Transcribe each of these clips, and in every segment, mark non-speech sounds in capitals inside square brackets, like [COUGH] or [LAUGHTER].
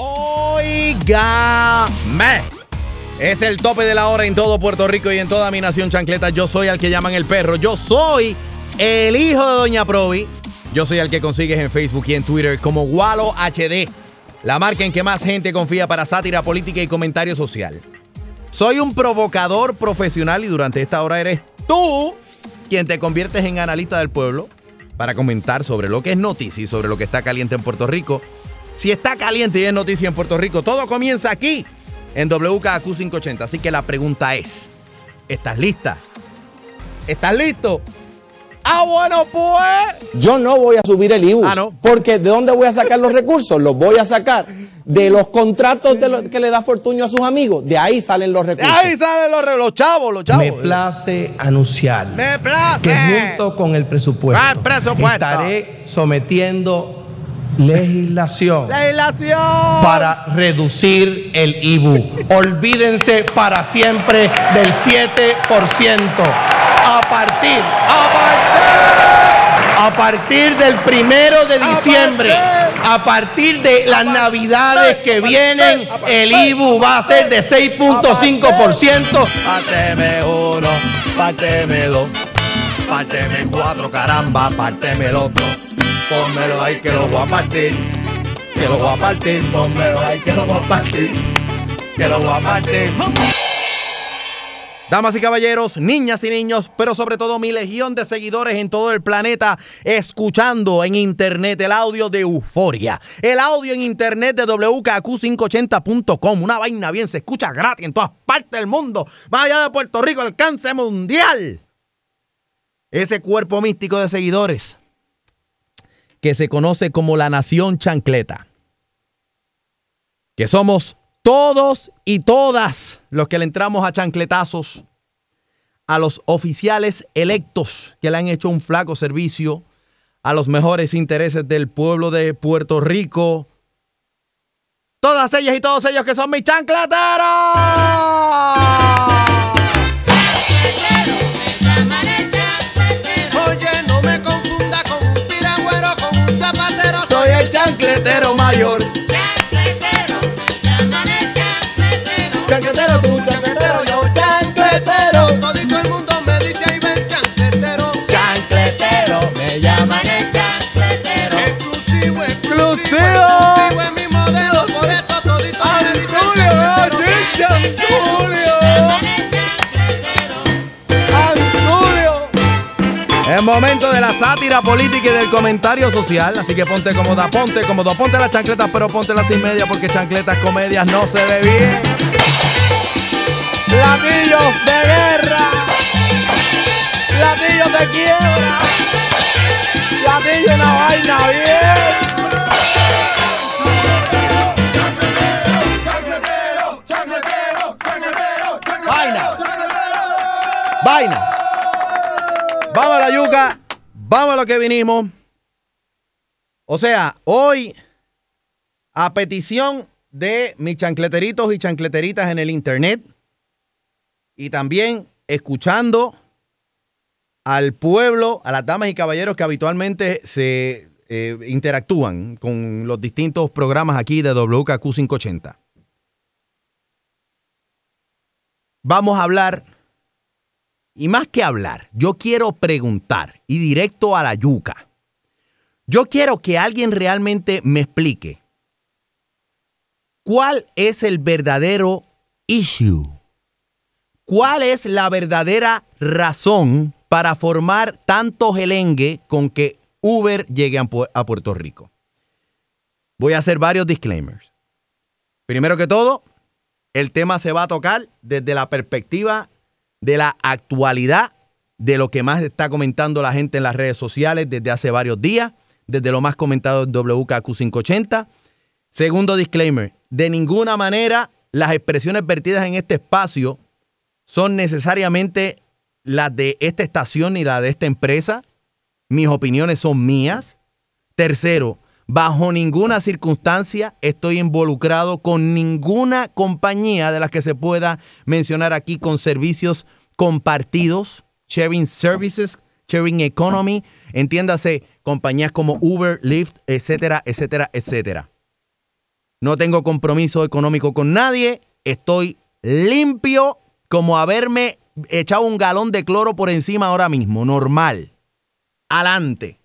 Oígame. Es el tope de la hora en todo Puerto Rico y en toda mi nación chancleta. Yo soy al que llaman el perro. Yo soy el hijo de Doña Provi. Yo soy el que consigues en Facebook y en Twitter como Walo HD. La marca en que más gente confía para sátira política y comentario social. Soy un provocador profesional y durante esta hora eres tú quien te conviertes en analista del pueblo para comentar sobre lo que es noticia y sobre lo que está caliente en Puerto Rico. Si está caliente y es noticia en Puerto Rico, todo comienza aquí en WKQ 580. Así que la pregunta es, ¿estás lista? ¿Estás listo? Ah, bueno, pues. Yo no voy a subir el IBU. Ah, no. Porque ¿de dónde voy a sacar los recursos? Los voy a sacar de los contratos de lo- que le da Fortuño a sus amigos. De ahí salen los De recursos. ahí salen los, los chavos, los chavos. Me place anunciar Me place. que junto con el presupuesto, Ah, el presupuesto. estaré sometiendo legislación Legislación. para reducir el IBU. Olvídense para siempre del 7%. A partir, a partir del primero de diciembre, a partir de las navidades que vienen, el IBU va a ser de 6.5%. Párteme uno, párteme dos, cuatro, caramba, párteme el otro. Pónmelo ahí que lo voy a partir, que lo voy a partir, pónmelo ahí que lo voy a partir, que lo voy a partir. Damas y caballeros, niñas y niños, pero sobre todo mi legión de seguidores en todo el planeta, escuchando en internet el audio de Euforia, el audio en internet de WKQ580.com, una vaina bien, se escucha gratis en todas partes del mundo, más allá de Puerto Rico, alcance mundial. Ese cuerpo místico de seguidores que se conoce como la Nación Chancleta, que somos todos y todas los que le entramos a chancletazos a los oficiales electos que le han hecho un flaco servicio a los mejores intereses del pueblo de Puerto Rico. Todas ellas y todos ellos que son mis chancleteros. Es momento de la sátira política y del comentario social, así que ponte cómoda, ponte cómodo, ponte las chancletas, pero ponte las sin media porque chancletas comedias no se ve bien. Latillos de guerra, latillos de quiebra, latillos una vaina bien. Vaina. Vaina. Vamos a la yuca. Vamos a lo que vinimos. O sea, hoy, a petición de mis chancleteritos y chancleteritas en el internet, y también escuchando al pueblo, a las damas y caballeros que habitualmente se eh, interactúan con los distintos programas aquí de WKQ 580. Vamos a hablar y más que hablar, yo quiero preguntar y directo a la yuca. Yo quiero que alguien realmente me explique cuál es el verdadero issue. ¿Cuál es la verdadera razón para formar tanto gelengue con que Uber llegue a Pu- a Puerto Rico? Voy a hacer varios disclaimers. Primero que todo, el tema se va a tocar desde la perspectiva de la actualidad, de lo que más está comentando la gente en las redes sociales desde hace varios días, desde lo más comentado en WKQ580. Segundo disclaimer, de ninguna manera las expresiones vertidas en este espacio son necesariamente las de esta estación ni la de esta empresa. Mis opiniones son mías. Tercero, bajo ninguna circunstancia estoy involucrado con ninguna compañía de las que se pueda mencionar aquí con servicios compartidos, sharing services, sharing economy, entiéndase, compañías como Uber, Lyft, etcétera, etcétera, etcétera. No tengo compromiso económico con nadie, estoy limpio como haberme echado un galón de cloro por encima ahora mismo, normal. Adelante.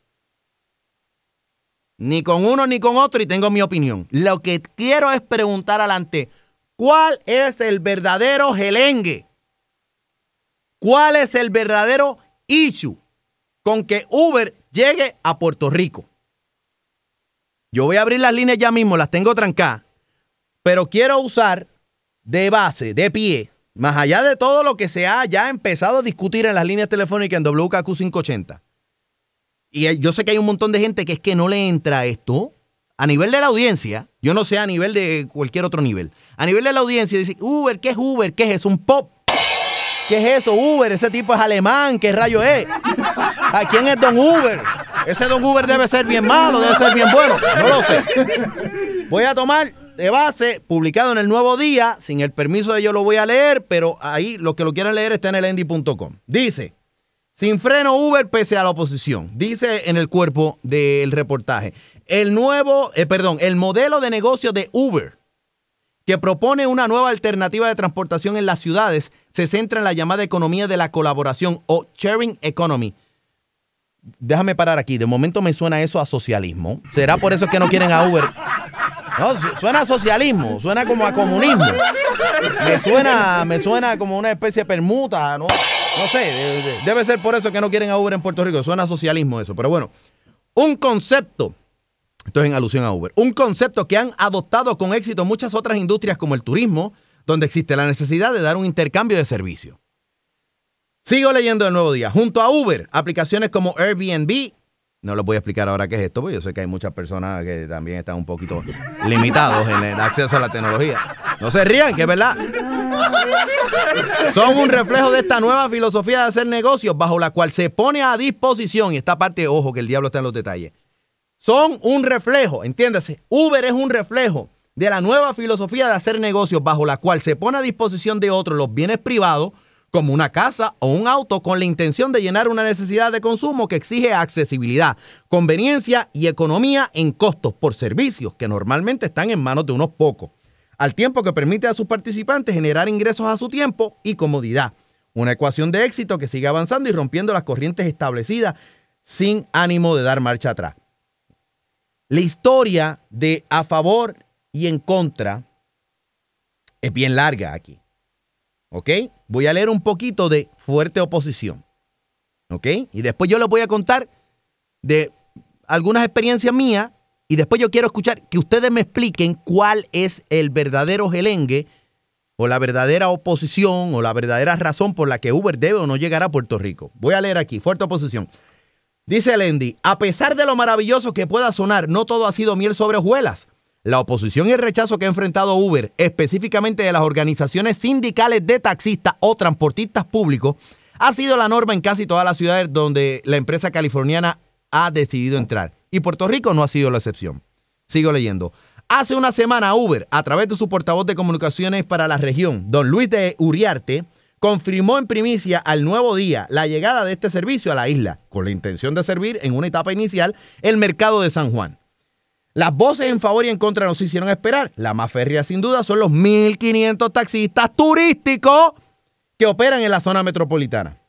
Ni con uno ni con otro y tengo mi opinión. Lo que quiero es preguntar adelante, ¿cuál es el verdadero gelengue? ¿Cuál es el verdadero issue con que Uber llegue a Puerto Rico? Yo voy a abrir las líneas ya mismo, las tengo trancadas, pero quiero usar de base, de pie, más allá de todo lo que se ha ya empezado a discutir en las líneas telefónicas en WKQ 580. Y yo sé que hay un montón de gente que es que no le entra esto. A nivel de la audiencia, yo no sé a nivel de cualquier otro nivel. A nivel de la audiencia, dice, Uber, ¿qué es Uber? ¿Qué es eso? ¿Un pop? ¿Qué es eso, Uber? Ese tipo es alemán, ¿qué rayo es? ¿A quién es Don Uber? Ese Don Uber debe ser bien malo, debe ser bien bueno. No lo sé. Voy a tomar de base, publicado en el Nuevo Día, sin el permiso de ellos lo voy a leer, pero ahí los que lo quieran leer está en el endy.com. Dice, sin freno Uber pese a la oposición, dice en el cuerpo del reportaje. El nuevo, eh, perdón, el modelo de negocio de Uber que propone una nueva alternativa de transportación en las ciudades, se centra en la llamada economía de la colaboración o sharing economy. Déjame parar aquí, de momento me suena eso a socialismo. ¿Será por eso que no quieren a Uber? Suena a socialismo, suena como a comunismo. Me suena, me suena como una especie de permuta, ¿no? No sé, de- de- debe ser por eso que no quieren a Uber en Puerto Rico. Suena socialismo eso, pero bueno. Un concepto esto es en alusión a Uber. Un concepto que han adoptado con éxito muchas otras industrias como el turismo, donde existe la necesidad de dar un intercambio de servicios. Sigo leyendo el nuevo día. Junto a Uber, aplicaciones como Airbnb, no les voy a explicar ahora qué es esto, porque yo sé que hay muchas personas que también están un poquito limitados en el acceso a la tecnología. No se rían, que es verdad. Son un reflejo de esta nueva filosofía de hacer negocios bajo la cual se pone a disposición, y esta parte, ojo, que el diablo está en los detalles, son un reflejo, entiéndase, Uber es un reflejo de la nueva filosofía de hacer negocios bajo la cual se pone a disposición de otros los bienes privados, como una casa o un auto, con la intención de llenar una necesidad de consumo que exige accesibilidad, conveniencia y economía en costos por servicios que normalmente están en manos de unos pocos, al tiempo que permite a sus participantes generar ingresos a su tiempo y comodidad. Una ecuación de éxito que sigue avanzando y rompiendo las corrientes establecidas sin ánimo de dar marcha atrás la historia de a favor y en contra es bien larga aquí. Voy a leer un poquito de fuerte oposición. ¿Ok? Y después yo les voy a contar de algunas experiencias mías y después yo quiero escuchar que ustedes me expliquen cuál es el verdadero gelengue o la verdadera oposición o la verdadera razón por la que Uber debe o no llegar a Puerto Rico. Voy a leer aquí, fuerte oposición. Dice Lendi, a pesar de lo maravilloso que pueda sonar, no todo ha sido miel sobre hojuelas. La oposición y el rechazo que ha enfrentado Uber, específicamente de las organizaciones sindicales de taxistas o transportistas públicos, ha sido la norma en casi todas las ciudades donde la empresa californiana ha decidido entrar. Y Puerto Rico no ha sido la excepción. Sigo leyendo. Hace una semana Uber, a través de su portavoz de comunicaciones para la región, don Luis de Uriarte, confirmó en primicia al nuevo día la llegada de este servicio a la isla, con la intención de servir en una etapa inicial el mercado de San Juan. Las voces en favor y en contra nos hicieron esperar. La más férrea sin duda son los 1.500 taxistas turísticos que operan en la zona metropolitana.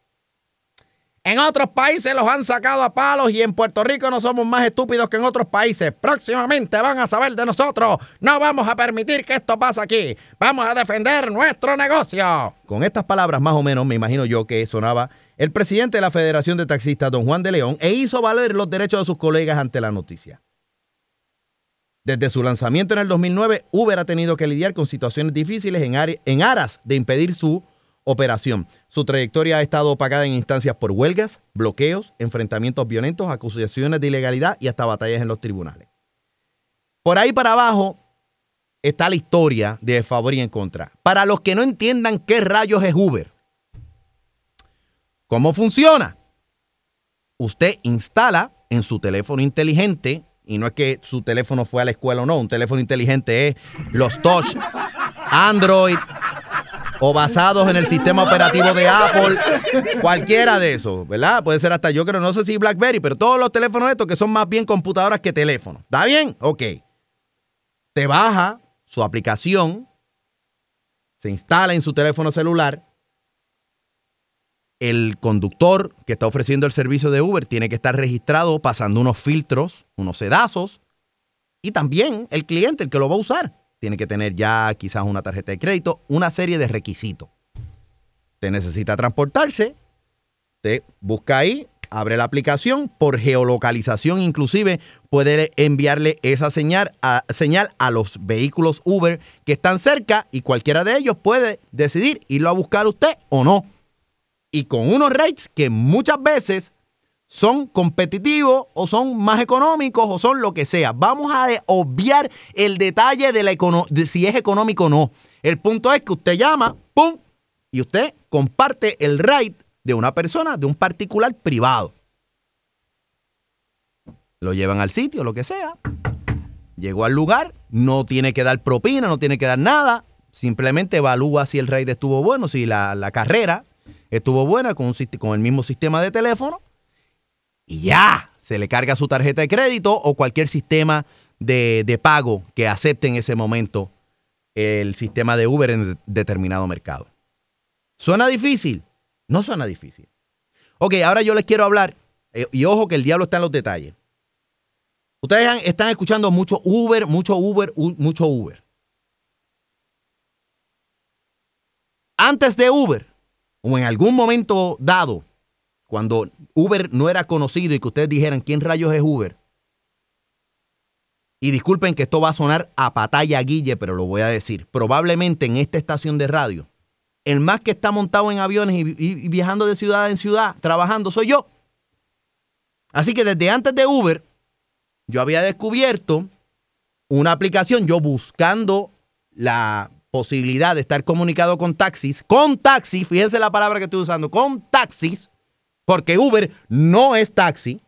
En otros países los han sacado a palos y en Puerto Rico no somos más estúpidos que en otros países. Próximamente van a saber de nosotros. No vamos a permitir que esto pase aquí. Vamos a defender nuestro negocio. Con estas palabras más o menos me imagino yo que sonaba el presidente de la Federación de Taxistas, don Juan de León, e hizo valer los derechos de sus colegas ante la noticia. Desde su lanzamiento en el 2009, Uber ha tenido que lidiar con situaciones difíciles en, aras de impedir su operación. Su trayectoria ha estado opacada en instancias por huelgas, bloqueos, enfrentamientos violentos, acusaciones de ilegalidad y hasta batallas en los tribunales. Por ahí para abajo, está la historia de favor y en contra. Para los que no entiendan qué rayos es Uber, ¿cómo funciona? Usted instala en su teléfono inteligente, y no es que su teléfono fue a la escuela o no, un teléfono inteligente es los touch, Android o basados en el sistema operativo de Apple, cualquiera de esos, ¿verdad? Puede ser hasta yo creo, no sé si BlackBerry, pero todos los teléfonos estos que son más bien computadoras que teléfonos. ¿Está bien? Ok. Te baja su aplicación, se instala en su teléfono celular. El conductor que está ofreciendo el servicio de Uber tiene que estar registrado pasando unos filtros, unos sedazos, y también el cliente, el que lo va a usar tiene que tener ya quizás una tarjeta de crédito, una serie de requisitos. Te necesita transportarse, te busca ahí, abre la aplicación, por geolocalización inclusive puede enviarle esa señal a, señal a los vehículos Uber que están cerca y cualquiera de ellos puede decidir irlo a buscar usted o no. Y con unos rates que muchas veces son competitivos o son más económicos o son lo que sea. Vamos a obviar el detalle de, la si es económico o no. El punto es que usted llama, ¡pum! Y usted comparte el ride de una persona, de un particular privado. Lo llevan al sitio, lo que sea. Llegó al lugar, no tiene que dar propina, no tiene que dar nada. Simplemente evalúa si el ride estuvo bueno, si la, carrera estuvo buena con, el mismo sistema de teléfono y ya se le carga su tarjeta de crédito o cualquier sistema de, pago que acepte en ese momento el sistema de Uber en determinado mercado. ¿Suena difícil? No suena difícil. Ok, ahora yo les quiero hablar, eh, y ojo que el diablo está en los detalles. Ustedes están escuchando mucho Uber, mucho Uber, mucho Uber. Antes de Uber, o en algún momento dado, cuando Uber no era conocido y que ustedes dijeran quién rayos es Uber. Y disculpen que esto va a sonar a patalla guille, pero lo voy a decir. Probablemente en esta estación de radio, el más que está montado en aviones y, viajando de ciudad en ciudad, trabajando, soy yo. Así que desde antes de Uber, yo había descubierto una aplicación, yo buscando la posibilidad de estar comunicado con taxis, con taxis, fíjense la palabra que estoy usando, con taxis, porque Uber no es taxi.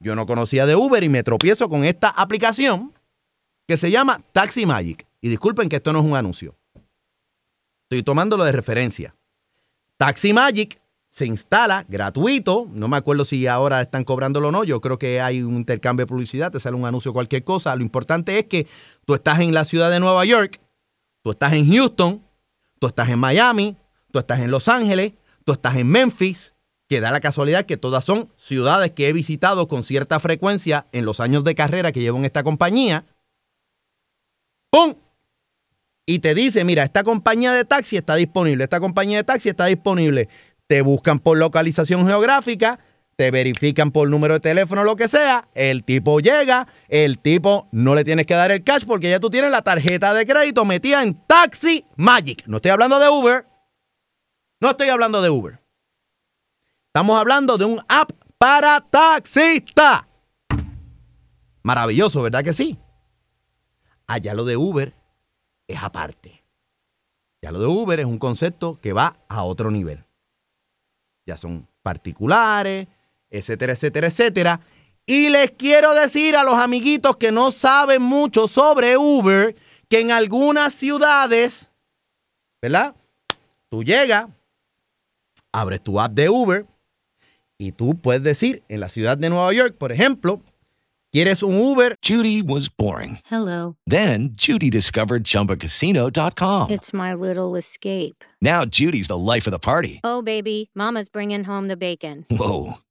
Yo no conocía de Uber y me tropiezo con esta aplicación que se llama Taxi Magic. Y disculpen que esto no es un anuncio. Estoy tomándolo de referencia. Taxi Magic se instala gratuito. No me acuerdo si ahora están cobrándolo o no. Yo creo que hay un intercambio de publicidad, te sale un anuncio, cualquier cosa. Lo importante es que tú estás en la ciudad de Nueva York, tú estás en Houston, tú estás en Miami, tú estás en Los Ángeles, tú estás en Memphis, que da la casualidad que todas son ciudades que he visitado con cierta frecuencia en los años de carrera que llevo en esta compañía. ¡Pum! Y te dice, mira, esta compañía de taxi está disponible, esta compañía de taxi está disponible. Te buscan por localización geográfica, te verifican por número de teléfono, lo que sea, el tipo llega, el tipo no le tienes que dar el cash porque ya tú tienes la tarjeta de crédito metida en Taxi Magic. No estoy hablando de Uber. No estoy hablando de Uber. Estamos hablando de un app para taxista. Maravilloso, ¿verdad que sí? Allá lo de Uber es aparte. Ya lo de Uber es un concepto que va a otro nivel. Ya son particulares, etcétera, etcétera, etcétera. Y les quiero decir a los amiguitos que no saben mucho sobre Uber que en algunas ciudades, ¿verdad? Tú llegas, abres tu app de Uber, y tú puedes decir, en la ciudad de Nueva York, por ejemplo, ¿quieres un Uber? Judy was boring. Hello. Then Judy discovered chumbacasino.com. It's my little escape. Now Judy's the life of the party. Oh, baby, Mama's bringing home the bacon. Whoa.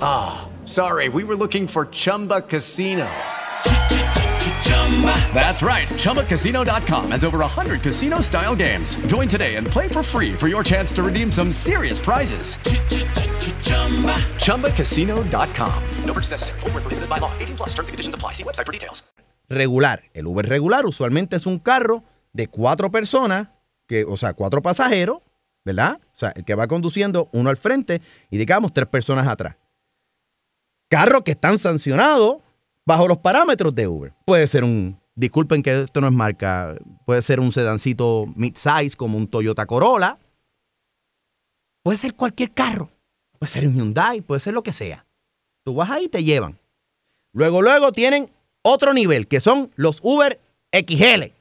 Ah. Sorry, we were looking for Chumba Casino. That's right. ChumbaCasino.com has over 100 casino style games. Join today and play for free for your chance to redeem some serious prizes. ChumbaCasino.com. No purchase necessary. Where prohibited by law. 18 plus terms and conditions apply. See website for details. regular. El Uber regular usualmente es un carro de cuatro personas, que, o sea, cuatro pasajeros, ¿verdad? O sea, el que va conduciendo uno al frente y digamos tres personas atrás. Carros que están sancionados bajo los parámetros de Uber. Puede ser un, disculpen que esto no es marca, puede ser un sedancito mid-size como un Toyota Corolla. Puede ser cualquier carro. Puede ser un Hyundai, puede ser lo que sea. Tú vas ahí y te llevan. Luego, luego tienen otro nivel, que son los Uber XL.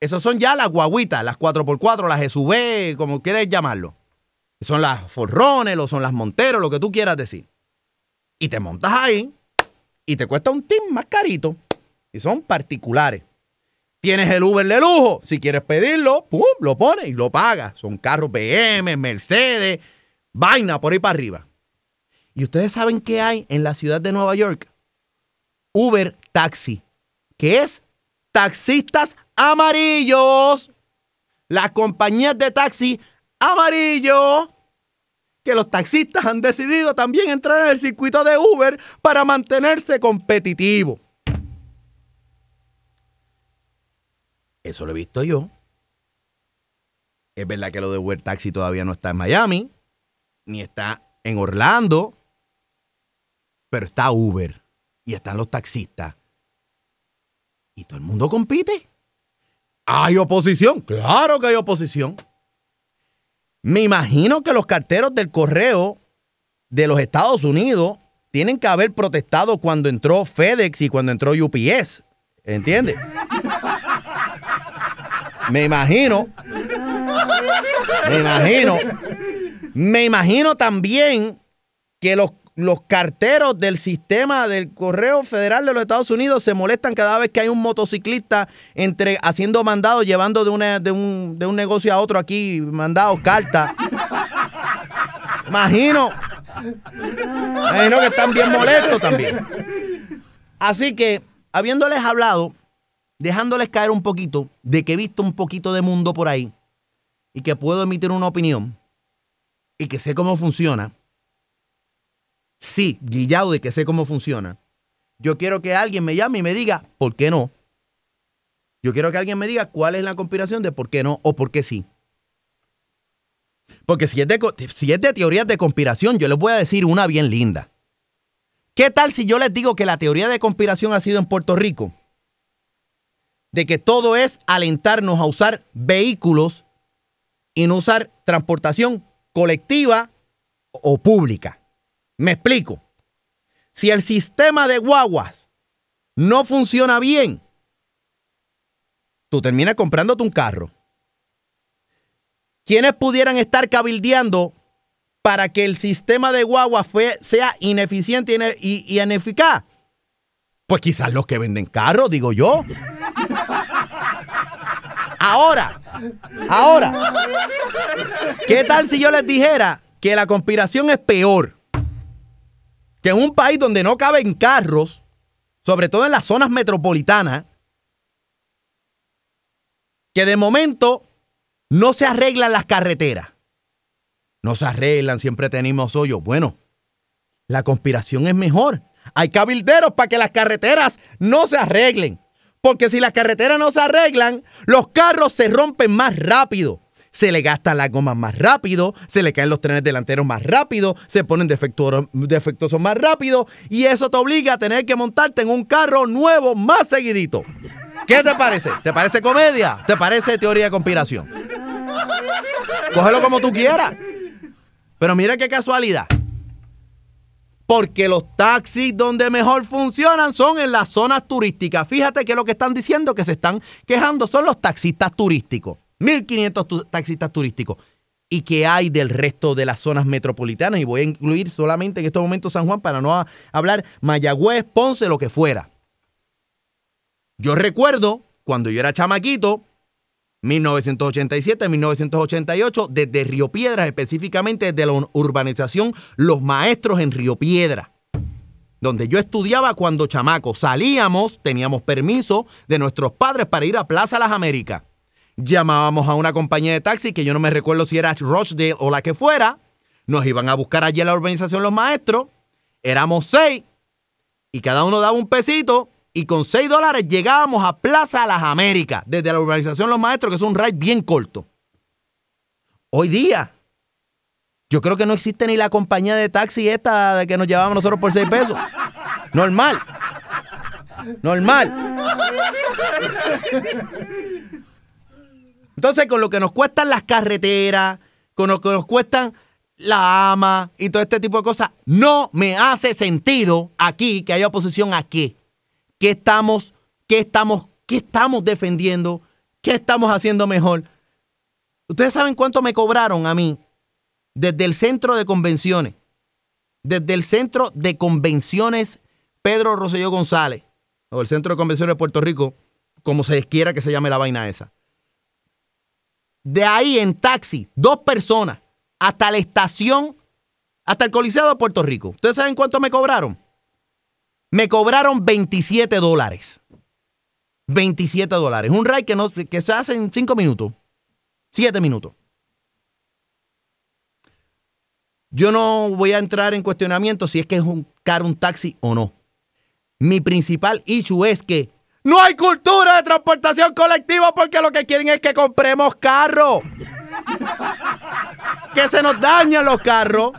Esos son ya las guaguitas, las 4x4, las SUV, como quieras llamarlo. Son las Forrones, o son las Monteros, lo que tú quieras decir. Y te montas ahí y te cuesta un team más carito. Y son particulares. Tienes el Uber de lujo. Si quieres pedirlo, pum, lo pones y lo pagas. Son carros BM, Mercedes, vaina por ahí para arriba. ¿Y ustedes saben qué hay en la ciudad de Nueva York? Uber Taxi, que es taxistas amarillos. Las compañías de taxi amarillo. Que los taxistas han decidido también entrar en el circuito de Uber para mantenerse competitivo. Eso lo he visto yo. Es verdad que lo de Uber Taxi todavía no está en Miami, ni está en Orlando, pero está Uber y están los taxistas. Y todo el mundo compite. ¿Hay oposición? Claro que hay oposición. Me imagino que los carteros del correo de los Estados Unidos tienen que haber protestado cuando entró FedEx y cuando entró UPS. ¿Entiendes? Me imagino. Me imagino. Me imagino también que los, los carteros del sistema del correo federal de los Estados Unidos se molestan cada vez que hay un motociclista entre haciendo mandados, llevando de, una, de, un, de un negocio a otro aquí, mandados, cartas. Imagino. Imagino que están bien molestos también. Así que, habiéndoles hablado, dejándoles caer un poquito de que he visto un poquito de mundo por ahí y que puedo emitir una opinión y que sé cómo funciona. Sí, guillado de que sé cómo funciona. Yo quiero que alguien me llame y me diga por qué no. Yo quiero que alguien me diga cuál es la conspiración de por qué no o por qué sí. Porque si es de, si es de teorías de conspiración, yo les voy a decir una bien linda. ¿Qué tal si yo les digo que la teoría de conspiración ha sido en Puerto Rico? De que todo es alentarnos a usar vehículos y no usar transportación colectiva o pública. Me explico. Si el sistema de guaguas no funciona bien, tú terminas comprándote un carro. ¿Quiénes pudieran estar cabildeando para que el sistema de guaguas fue- sea ineficiente y y ineficaz? Pues quizás los que venden carros, digo yo. Ahora, ahora, ¿qué tal si yo les dijera que la conspiración es peor? Que en un país donde no caben carros, sobre todo en las zonas metropolitanas, que de momento no se arreglan las carreteras. No se arreglan, siempre tenemos hoyos. Bueno, la conspiración es mejor. Hay cabilderos para que las carreteras no se arreglen. Porque si las carreteras no se arreglan, los carros se rompen más rápido. Se le gastan las gomas más rápido, se le caen los trenes delanteros más rápido, se ponen defectuosos, más rápido y eso te obliga a tener que montarte en un carro nuevo más seguidito. ¿Qué te parece? ¿Te parece comedia? ¿Te parece teoría de conspiración? Cógelo como tú quieras. Pero mira qué casualidad. Porque los taxis donde mejor funcionan son en las zonas turísticas. Fíjate que lo que están diciendo que se están quejando son los taxistas turísticos. 1.500 tu- taxistas turísticos. ¿Y qué hay del resto de las zonas metropolitanas? Y voy a incluir solamente en estos momentos San Juan para no hablar Mayagüez, Ponce, lo que fuera. Yo recuerdo cuando yo era chamaquito, 1987, 1988, desde Río Piedras, específicamente desde la ur- urbanización Los Maestros en Río Piedra. donde yo estudiaba cuando chamaco. Salíamos, teníamos permiso de nuestros padres para ir a Plaza Las Américas. Llamábamos a una compañía de taxi que yo no me recuerdo si era Rochdale o la que fuera. Nos iban a buscar allí a la urbanización los maestros. Éramos seis y cada uno daba un pesito y con seis dólares llegábamos a Plaza Las Américas desde la urbanización Los Maestros, que es un ride bien corto. Hoy día, yo creo que no existe ni la compañía de taxi esta de que nos llevábamos nosotros por seis pesos. Normal. Normal. Entonces, con lo que nos cuestan las carreteras, con lo que nos cuestan la ama y todo este tipo de cosas, no me hace sentido aquí que haya oposición a qué. ¿Qué estamos, qué estamos, qué estamos defendiendo? ¿Qué estamos haciendo mejor? ¿Ustedes saben cuánto me cobraron a mí desde el centro de convenciones? Desde el centro de convenciones Pedro Rosselló González, o el centro de convenciones de Puerto Rico, como se quiera que se llame la vaina esa. De ahí en taxi, dos personas, hasta la estación, hasta el Coliseo de Puerto Rico. ¿Ustedes saben cuánto me cobraron? Me cobraron 27 dólares. 27 dólares. Un ride que, no, que se hace en 5 minutos. 7 minutos. Yo no voy a entrar en cuestionamiento si es que es caro un taxi o no. Mi principal issue es que no hay cultura de transportación colectiva porque lo que quieren es que compremos carros. que se nos dañan los carros.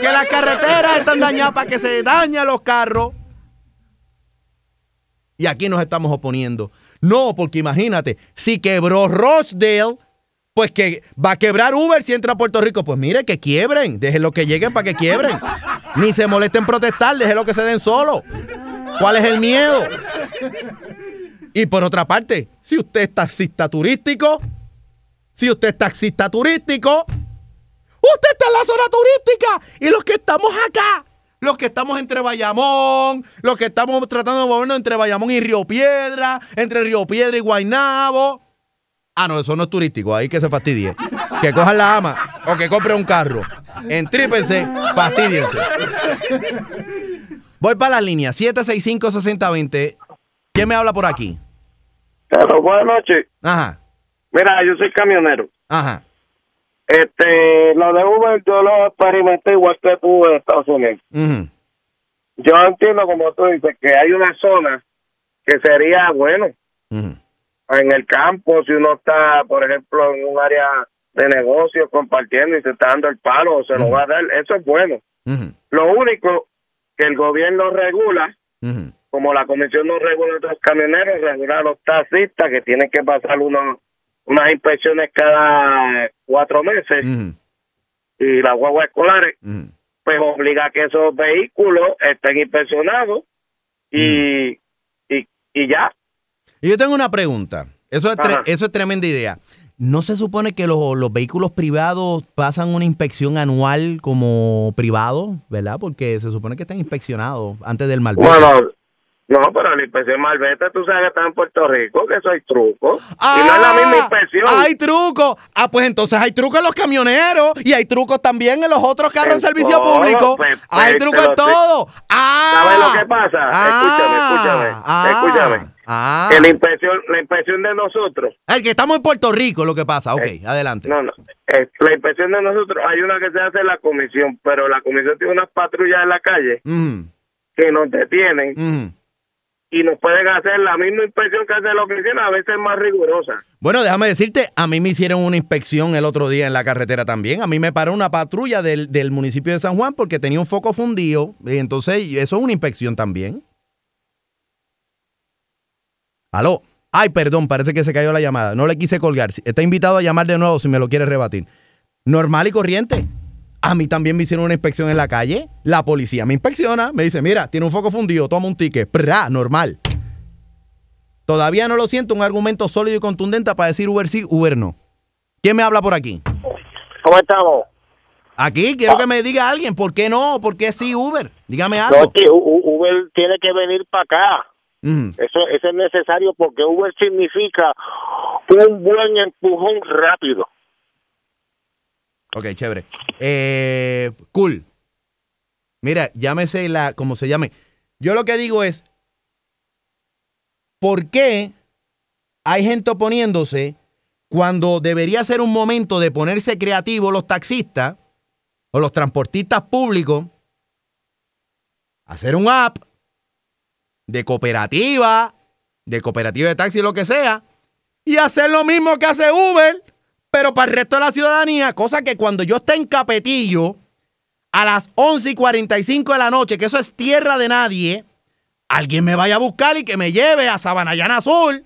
Que las carreteras están dañadas para que se dañen los carros. Y aquí nos estamos oponiendo. No, porque imagínate, si quebró Rosedale, pues que va a quebrar Uber si entra a Puerto Rico. Pues mire, que quiebren. Déjenlo que lleguen para que quiebren. Ni se molesten en protestar, déjenlo que se den solo. ¿Cuál es el miedo? Y por otra parte, si usted es taxista turístico, si usted es taxista turístico, usted está en la zona turística. Y los que estamos acá, los que estamos entre Bayamón, los que estamos tratando de movernos entre Bayamón y Río Piedra, entre Río Piedra y Guaynabo. Ah, no, eso no es turístico, ahí que se fastidie. Que cojan la ama o que compre un carro. Entrípense, fastidiense. Voy para la línea, 765-6020. ¿Quién me habla por aquí? Pero buenas noches. Ajá, Mira, yo soy camionero. ajá. Este, lo de Uber yo lo experimenté igual que tú en Estados Unidos. ujú, Yo entiendo, como tú dices, que hay una zona que sería, bueno, ujú. en el campo, si uno está, por ejemplo, en un área de negocio compartiendo y se está dando el palo o se lo va a dar, eso es bueno. Lo único que el gobierno regula, como la comisión no regula a los camioneros, regula a los taxistas que tienen que pasar unos, unas inspecciones cada cuatro meses y las guaguas escolares, pues obliga a que esos vehículos estén inspeccionados y, y, y ya. Y yo tengo una pregunta. Eso es, eso es tremenda idea. ¿No se supone que los, los vehículos privados pasan una inspección anual como privados, verdad? Porque se supone que están inspeccionados antes del malvete. Bueno, no, pero la inspección malvete, tú sabes que está en Puerto Rico, que eso hay truco. y no es la misma inspección. Ah, Hay trucos. Ah, pues entonces hay trucos en los camioneros y hay trucos también en los otros carros En de servicio todo, público. pues, hay pues, trucos te en todo. Ah, ¿Sabes lo que pasa? escúchame, escúchame, ah, escúchame. Ah. Que la inspección, la de nosotros, El que estamos en Puerto Rico, lo que pasa. Ok, adelante. Eh, no, no, es- la inspección de nosotros, hay una que se hace en la comisión, pero la comisión tiene unas patrullas en la calle que nos detienen y nos pueden hacer la misma inspección que hace la oficina, a veces más rigurosa. Bueno, déjame decirte, a mí me hicieron una inspección el otro día en la carretera también. A mí me paró una patrulla del, del municipio de San Juan porque tenía un foco fundido. Y entonces, eso es una inspección también. Aló. Ay, perdón, parece que se cayó la llamada. No le quise colgar. Está invitado a llamar de nuevo si me lo quiere rebatir. Normal y corriente. A mí también me hicieron una inspección en la calle. La policía me inspecciona, me dice, mira, tiene un foco fundido, toma un ticket. Prá, normal. Todavía no lo siento un argumento sólido y contundente para decir Uber sí, Uber no. ¿Quién me habla por aquí? ¿Cómo estamos? Aquí quiero que me diga alguien, ¿por qué no? ¿Por qué sí Uber? Dígame algo. Uber tiene que venir para acá. Eso, eso es necesario porque Uber significa un buen empujón rápido. Ok, chévere. Eh, cool. Mira, llámese la, como se llame. Yo lo que digo es, ¿por qué hay gente oponiéndose cuando debería ser un momento de ponerse creativos los taxistas o los transportistas públicos? Hacer un app de cooperativa, de cooperativa de taxi, lo que sea, y hacer lo mismo que hace Uber, pero para el resto de la ciudadanía, cosa que cuando yo esté en Capetillo, a las 11 y 45 de la noche, que eso es tierra de nadie, alguien me vaya a buscar y que me lleve a Sabanayana Azul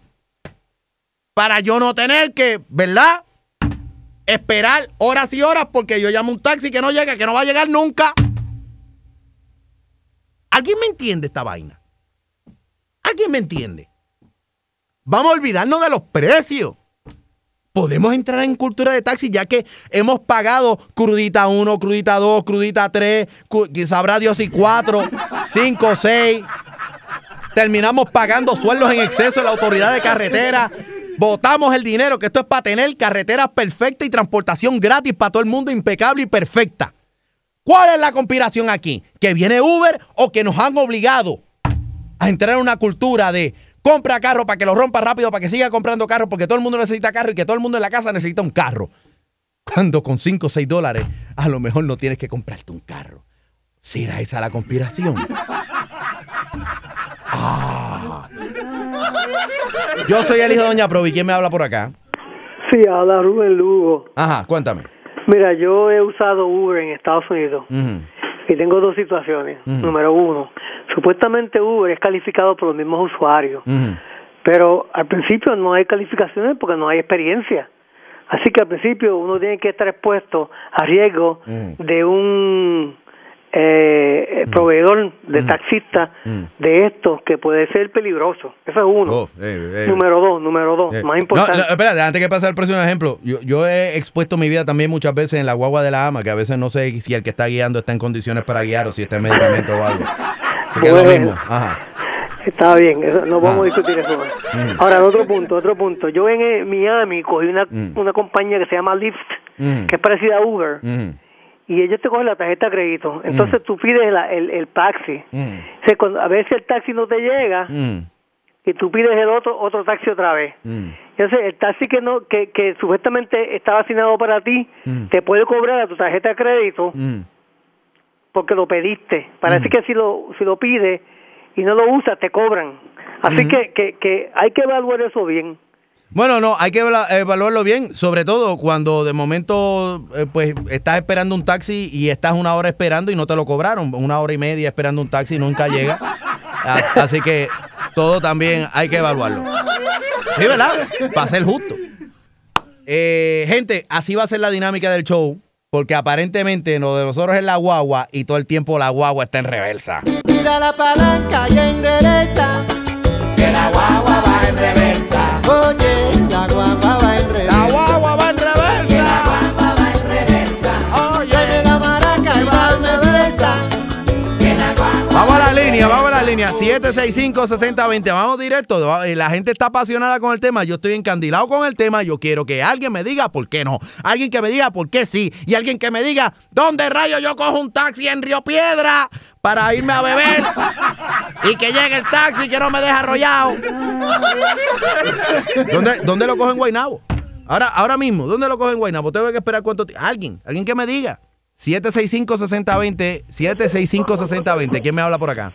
para yo no tener que, ¿verdad? Esperar horas y horas porque yo llamo un taxi que no llega, que no va a llegar nunca. ¿Alguien me entiende esta vaina? ¿Alguien me entiende? Vamos a olvidarnos de los precios. Podemos entrar en cultura de taxi ya que hemos pagado crudita 1, crudita 2, crudita 3, sabrá Dios y 4, 5, 6. Terminamos pagando sueldos en exceso de la autoridad de carretera. Votamos el dinero, que esto es para tener carreteras perfectas y transportación gratis para todo el mundo, impecable y perfecta. ¿Cuál es la conspiración aquí? ¿Que viene Uber o que nos han obligado a entrar en una cultura de compra carro para que lo rompa rápido, para que siga comprando carro, porque todo el mundo necesita carro y que todo el mundo en la casa necesita un carro? Cuando con 5 o 6 dólares a lo mejor no tienes que comprarte un carro. ¿Será esa la conspiración? [LAUGHS] Ah. Yo soy el hijo de Doña Provi. ¿Quién me habla por acá? Sí, habla Rubén Lugo. Ajá, cuéntame. Mira, yo he usado Uber en Estados Unidos y tengo dos situaciones. Número uno, supuestamente Uber es calificado por los mismos usuarios, pero al principio no hay calificaciones porque no hay experiencia. Así que al principio uno tiene que estar expuesto a riesgo de un eh, proveedor de taxista de estos que puede ser peligroso. Eso es uno. Oh, eh, eh. Número dos, número dos, Eh, más no, importante. no, espérate, antes que pase al próximo ejemplo, yo, yo he expuesto mi vida también muchas veces en la guagua de la ama, que a veces no sé si el que está guiando está en condiciones para guiar o si está en medicamento o algo. Que es lo Bueno. mismo. Ajá. Está bien, eso, no vamos a discutir eso. Mm. Ahora, otro punto, otro punto. Yo en eh, Miami cogí una, Mm. una compañía que se llama Lyft, Mm. que es parecida a Uber, Ujú. y ellos te cogen la tarjeta de crédito. Entonces tú pides la- el, el taxi. Mm. O sea, cuando- a veces el taxi no te llega Mm. y tú pides el otro otro taxi otra vez. Mm. Entonces, el taxi que no que, que supuestamente estaba asignado para ti, Mm. te puede cobrar a tu tarjeta de crédito Mm. Porque lo pediste. Parece Mm. que si lo si lo pides y no lo usas, te cobran. Así que, que, que hay que evaluar eso bien. Bueno, no, hay que eva- evaluarlo bien, sobre todo cuando de momento eh, pues estás esperando un taxi y estás una hora esperando y no te lo cobraron, una hora y media esperando un taxi y nunca llega. Así que todo también hay que evaluarlo. Sí, ¿verdad? Para ser justo. Eh, gente, así va a ser la dinámica del show, porque aparentemente lo de nosotros es la guagua y todo el tiempo la guagua está en reversa. Tira la palanca y endereza. Que la guagua va en reversa. Oye, la guagua va línea, vamos a la línea. 765-6020. Vamos directo. Eh, La gente está apasionada con el tema. Yo estoy encandilado con el tema. Yo quiero que alguien me diga por qué no. Alguien que me diga por qué sí. Y alguien que me diga dónde rayo yo cojo un taxi en Río Piedra para irme a beber. Y que llegue el taxi que no me deje arrollado. ¿Dónde, dónde lo cojo en Guaynabo? Ahora, ahora mismo, ¿dónde lo cojo en Guaynabo? Tengo que esperar cuánto tiempo. Alguien, alguien que me diga. 765-6020, 765-6020. ¿Quién me habla por acá?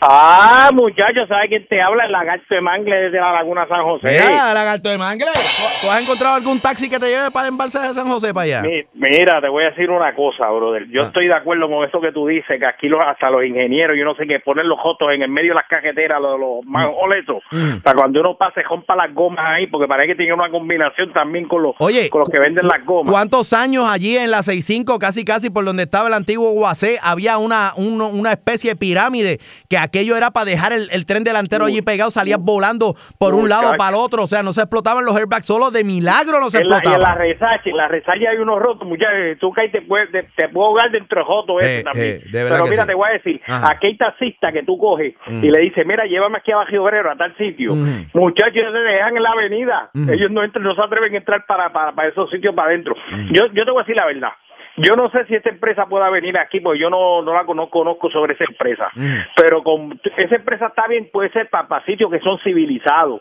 Ah, muchachos, ¿sabes quién te habla? El lagarto de Mangle desde la Laguna San José. Mira, lagarto de mangle. ¿tú- ¿Tú has encontrado algún taxi que te lleve para el embalse de San José para allá? Mi- Mira, te voy a decir una cosa, brother. Yo Ah. estoy de acuerdo con eso que tú dices, que aquí los, hasta los ingenieros, yo no sé qué, ponen los jotos en el medio de las cajeteras, los, los manjoletos, Mm. para cuando uno pase, rompa las gomas ahí, porque parece que tiene una combinación también con los, Oye, con los que venden las gomas. ¿Cuántos años allí en la 65, casi casi por donde estaba el antiguo UAC, había una, uno- una especie de pirámide que aquello era para dejar el, el tren delantero allí pegado, salías volando por un lado para el otro, o sea, no se explotaban los airbags, solo de milagro no se En la, en la explotaban. resacha, en la hay unos rotos, muchachos. Tú caes, te puedes, te, te puedes ahogar dentro de joto Eh, también. eh, de verdad Pero mira, sí. te voy a decir, Ajá. hay taxista que tú coges Mm. y le dices, mira, llévame aquí a Bajo Obrero, a tal sitio. Ujú. Muchachos, ellos se dejan en la avenida. Ujú. Ellos no entran, no se atreven a entrar para, para, para esos sitios para adentro. Yo, yo te voy a decir la verdad. Yo no sé si esta empresa pueda venir aquí, porque yo no, no la conozco, conozco sobre esa empresa. Pero con esa empresa está bien, puede ser para, sitios que son civilizados.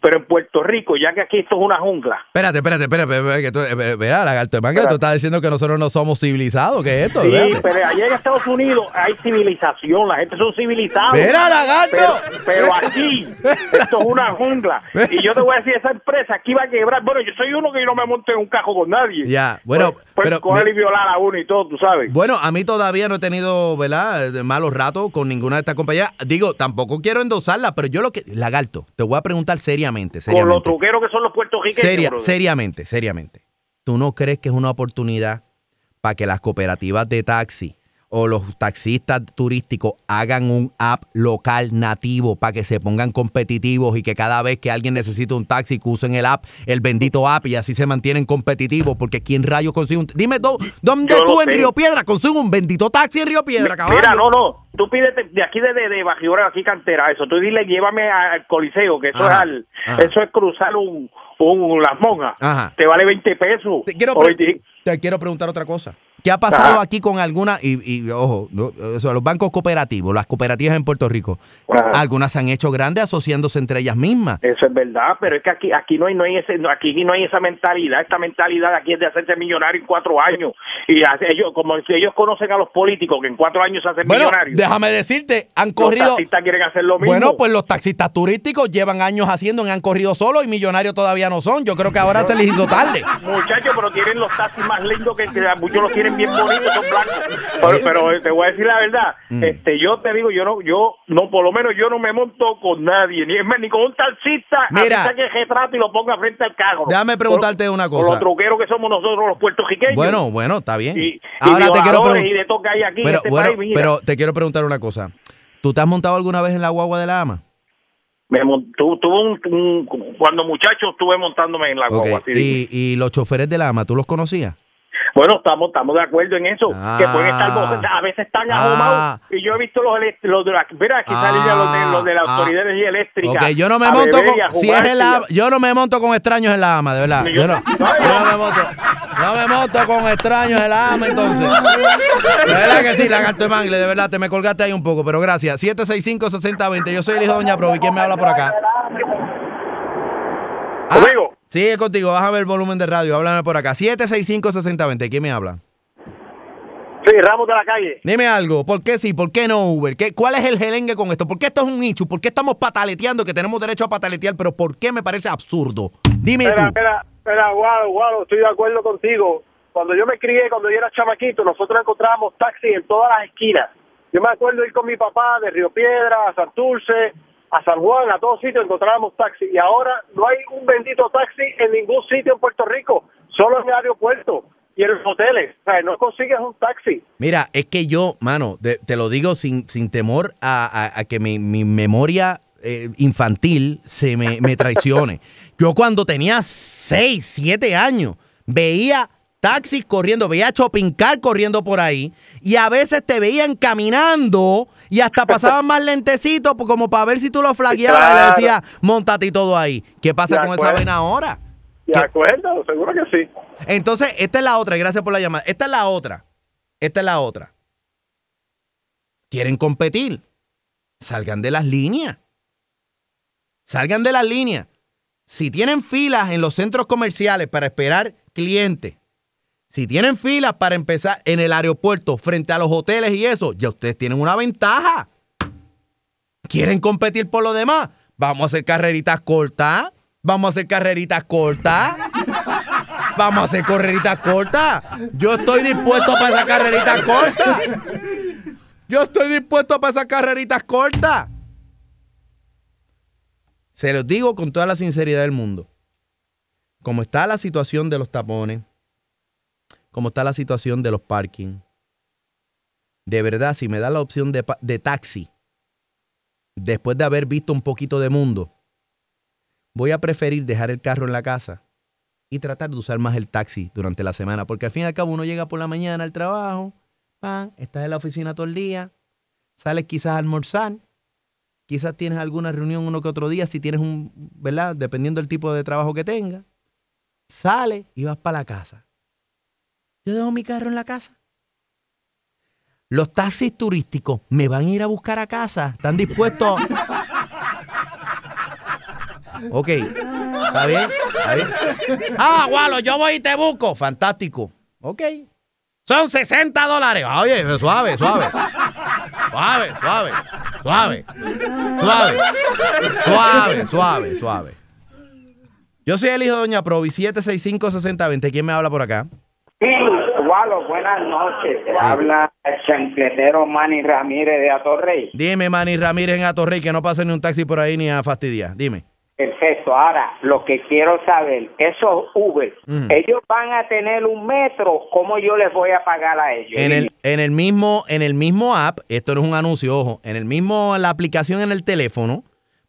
Pero en Puerto Rico, ya que aquí esto es una jungla, Espérate, espérate, espérate, espérate, que tú, eh, mira, lagarto de mangle, tú estás diciendo que nosotros no somos civilizados, ¿qué es esto? Sí, Espérate. pero allá en Estados Unidos hay civilización, la gente son civilizados. Mira, lagarto. Pero, pero aquí, [LAUGHS] esto es una jungla. Y yo te voy a decir, esa empresa aquí va a quebrar. Bueno, yo soy uno que yo no me monto en un cajo con nadie. Ya, bueno, Pues, pues pero coger me- y violar a uno y todo, tú sabes. Bueno, a mí todavía no he tenido, ¿verdad?, malos ratos con ninguna de estas compañías. Digo, tampoco quiero endosarla, pero yo lo que. Lagarto, te voy a preguntar seriamente, Con los seriamente. truqueros que son los puertorriqueños. Seria- seriamente, seriamente. ¿Tú no crees que es una oportunidad para que las cooperativas de taxi o los taxistas turísticos hagan un app local nativo para que se pongan competitivos y que cada vez que alguien necesite un taxi que usen el app, el bendito app y así se mantienen competitivos? Porque ¿quién rayo consigue un Dime ¿dónde Yo tú en sé. Río Piedra consigues un bendito taxi en Río Piedra, caballo? Mira, no, no. Tú pídete de aquí de, de, de aquí cantera, eso. Tú dile, llévame al Coliseo, que eso Ajá, es al, ajá. eso es cruzar un, un las monjas. Ajá. Te vale 20 pesos. Te quiero, 20 te quiero preguntar otra cosa. ¿Qué ha pasado Ajá. aquí con alguna, y, y, ojo, no, o sea, los bancos cooperativos, las cooperativas en Puerto Rico, Ajá. algunas se han hecho grandes asociándose entre ellas mismas. Eso es verdad, pero es que aquí aquí no hay no hay ese aquí no hay esa mentalidad, esta mentalidad aquí es de hacerse millonario en cuatro años y ellos como si ellos conocen a los políticos que en cuatro años se hacen Bueno, millonarios. déjame decirte, han los corrido... taxistas quieren hacer lo mismo. Bueno, pues los taxistas turísticos llevan años haciendo y han corrido solos y millonarios todavía no son. Yo creo que ahora se les hizo tarde. Muchachos, pero tienen los taxis más lindos que, que muchos los tienen bien bonitos, son blancos. [LAUGHS] Pero, pero, te voy a decir la verdad, Mm. este yo te digo, yo no, yo no, por lo menos yo no me monto con nadie, ni, ni con un taxista, Mira. a que retrato y lo ponga frente al carro. Déjame preguntarte una cosa. los truqueros que somos nosotros los puertorriqueños. Bueno, bueno, está bien. Y, Ahora y te quiero preguntar. aquí Pero, este bueno, país, mira. pero te quiero preguntar una cosa. ¿Tú te has montado alguna vez en la guagua de la ama? Me tu- un, un- cuando muchacho estuve montándome en la guagua. sí. Y, y los choferes de la ama, ¿tú los conocías? Bueno, estamos estamos de acuerdo en eso. Ah. que pueden estar, a veces están Ah. ahomados. Y yo he visto los, los de la, mira, aquí salen los de, los de la Ah. autoridad de energía eléctrica. Ok, yo no me monto con, si es en la, yo no me monto con extraños en la ama, de verdad. Yo no, yo no me monto, no me monto con extraños en la ama, entonces. De verdad que sí, lagarto de mangle, de verdad, te me colgaste ahí un poco, pero gracias. 765-6020, yo soy el hijo de Doña Provi, ¿quién me habla por acá? ¿Conmigo? Es contigo, bájame el volumen de radio, háblame por acá. 765-6020, ¿quién me habla? Sí, Ramos de la calle. Dime algo, ¿por qué sí? ¿Por qué no Uber? ¿Qué, ¿Cuál es el gelengue con esto? ¿Por qué esto es un nicho? ¿Por qué estamos pataleteando que tenemos derecho a pataletear? Pero ¿por qué me parece absurdo? Dime Espera, tú. espera, espera, Guado, Guado, estoy de acuerdo contigo. Cuando yo me crié, cuando yo era chamaquito, nosotros encontrábamos taxis en todas las esquinas. Yo me acuerdo ir con mi papá de Río Piedra a Santurce, a San Juan, a todos sitios encontrábamos taxis. Y ahora no hay un bendito taxi en ningún sitio en Puerto Rico, solo en el aeropuerto y en los hoteles. O sea, no consigues un taxi. Mira, es que yo, mano, te lo digo sin, sin temor a, a- a que mi, mi memoria eh, infantil se me, me traicione. [LAUGHS] Yo cuando tenía 6, 7 años, veía taxis corriendo, veía shopping car corriendo por ahí y a veces te veían caminando y hasta pasaban más lentecitos pues, como para ver si tú lo flagueabas y le Claro. decías, montate y todo ahí. ¿Qué pasa De con esa vaina ahora? ¿De acuerdo? Seguro que sí. Entonces, esta es la otra, gracias por la llamada. Esta es la otra. Esta es la otra. Quieren competir. Salgan de las líneas. Salgan de las líneas. Si tienen filas en los centros comerciales para esperar clientes, si tienen filas para empezar en el aeropuerto frente a los hoteles y eso, ya ustedes tienen una ventaja. ¿Quieren competir por lo demás? Vamos a hacer carreritas cortas. Vamos a hacer carreritas cortas. Vamos a hacer carreritas cortas. Yo estoy dispuesto para esas carreritas cortas. Yo estoy dispuesto para esas carreritas cortas. Se los digo con toda la sinceridad del mundo. Como está la situación de los tapones, como está la situación de los parking, de verdad, si me da la opción de taxi, después de haber visto un poquito de mundo, voy a preferir dejar el carro en la casa y tratar de usar más el taxi durante la semana, porque al fin y al cabo uno llega por la mañana al trabajo, pan, estás en la oficina todo el día, sales quizás a almorzar, quizás tienes alguna reunión uno que otro día, si tienes un, ¿verdad? Dependiendo del tipo de trabajo que tengas, sales y vas para la casa. Yo dejo mi carro en la casa. Los taxis turísticos me van a ir a buscar a casa. ¿Están dispuestos? ok. ¿Está bien? ¿Está bien? Ah, Gualo, yo voy y te busco. Fantástico. Ok. Son 60 dólares. Oye, suave, suave. Suave, suave. Suave. Suave. Suave, suave, suave. Yo soy el hijo de Doña Provi, 765-6020. ¿Quién me habla por acá? Sí, Walo, buenas noches. Te habla el chancletero Manny Ramírez de Atorrey. Dime, Manny Ramírez en Atorrey, que no pase ni un taxi por ahí ni a fastidiar. Dime. Perfecto. Ahora, lo que quiero saber, esos Uber, Mm. ellos van a tener un metro, ¿cómo yo les voy a pagar a ellos? En el, en el mismo, en el mismo app, esto no es un anuncio, ojo, en el mismo, la aplicación en el teléfono,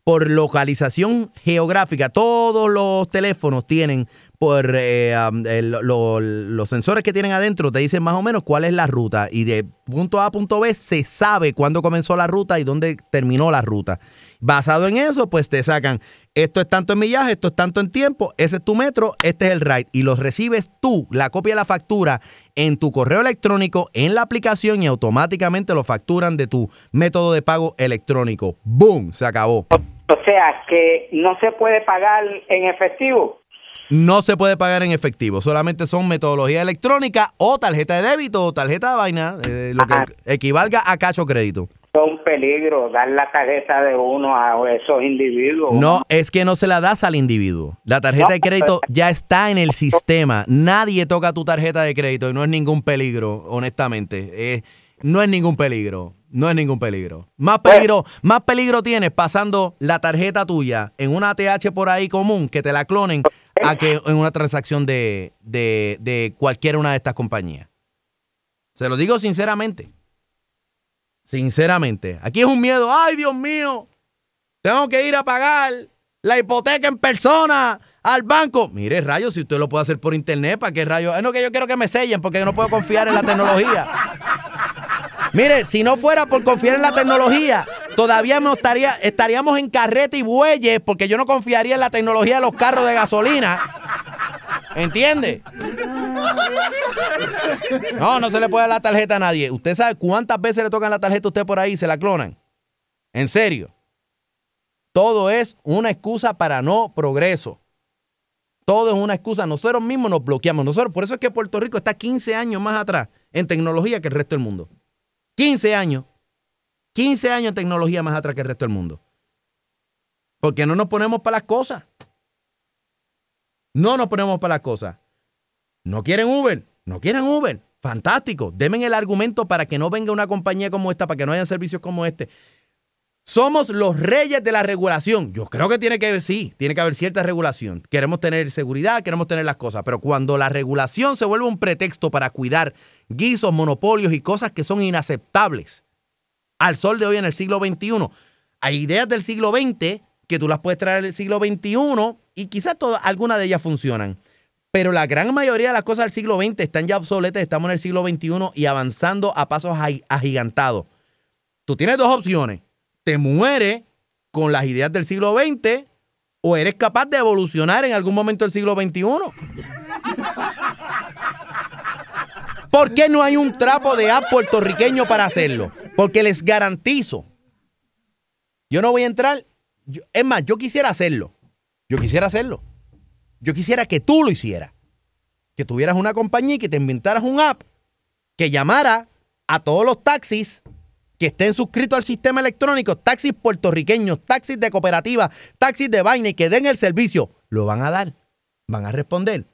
por localización geográfica, todos los teléfonos tienen por eh, los sensores que tienen adentro, te dicen más o menos cuál es la ruta. Y de punto A a punto B se sabe cuándo comenzó la ruta y dónde terminó la ruta. Basado en eso, pues te sacan, esto es tanto en millaje, esto es tanto en tiempo, ese es tu metro, este es el ride. Y los recibes tú, la copia de la factura, en tu correo electrónico, en la aplicación y automáticamente lo facturan de tu método de pago electrónico. ¡Boom! Se acabó. O sea, que no se puede pagar en efectivo. No se puede pagar en efectivo, solamente son metodología electrónica o tarjeta de débito o tarjeta de vaina, eh, lo que equivalga a cacho crédito. Es un peligro dar la tarjeta de uno a esos individuos. No, es que no se la das al individuo. La tarjeta de crédito ya está en el sistema. Nadie toca tu tarjeta de crédito y no es ningún peligro, honestamente. Eh, no es ningún peligro. No es ningún peligro. Más peligro, más peligro tienes pasando la tarjeta tuya en una ATH por ahí común que te la clonen a que en una transacción de, de, de cualquiera una de estas compañías. Se lo digo sinceramente. Sinceramente. Aquí es un miedo. Ay, Dios mío. Tengo que ir a pagar la hipoteca en persona al banco. Mire, rayo, si usted lo puede hacer por internet, ¿para qué rayo? Es no que yo quiero que me sellen porque yo no puedo confiar en la tecnología. Mire, si no fuera por confiar en la tecnología, todavía estaríamos en carreta y bueyes porque yo no confiaría en la tecnología de los carros de gasolina. ¿Entiende? No, no se le puede dar la tarjeta a nadie. ¿Usted sabe cuántas veces le tocan la tarjeta a usted por ahí y se la clonan? ¿En serio? Todo es una excusa para no progreso. Todo es una excusa. Nosotros mismos nos bloqueamos. Nosotros, por eso es que Puerto Rico está 15 años más atrás en tecnología que el resto del mundo. 15 años. 15 años en tecnología más atrás que el resto del mundo. Porque no nos ponemos para las cosas. No nos ponemos para las cosas. No quieren Uber. No quieren Uber. Fantástico. Denme el argumento para que no venga una compañía como esta, para que no haya servicios como este. Somos los reyes de la regulación. Yo creo que tiene que haber, sí, tiene que haber cierta regulación. Queremos tener seguridad, queremos tener las cosas, pero cuando la regulación se vuelve un pretexto para cuidar guisos, monopolios y cosas que son inaceptables al sol de hoy en el siglo XXI, hay ideas del siglo XX que tú las puedes traer al siglo XXI y quizás algunas de ellas funcionan. Pero la gran mayoría de las cosas del siglo XX están ya obsoletas, estamos en el siglo XXI y avanzando a pasos agi- agigantados. Tú tienes dos opciones te mueres con las ideas del siglo XX o eres capaz de evolucionar en algún momento del siglo XXI. ¿Por qué no hay un trapo de app puertorriqueño para hacerlo? Porque les garantizo, yo no voy a entrar, es más, yo quisiera hacerlo, yo quisiera hacerlo, yo quisiera que tú lo hicieras, que tuvieras una compañía y que te inventaras un app que llamara a todos los taxis que estén suscritos al sistema electrónico, taxis puertorriqueños, taxis de cooperativa, taxis de vaina y que den el servicio, lo van a dar, van a responder.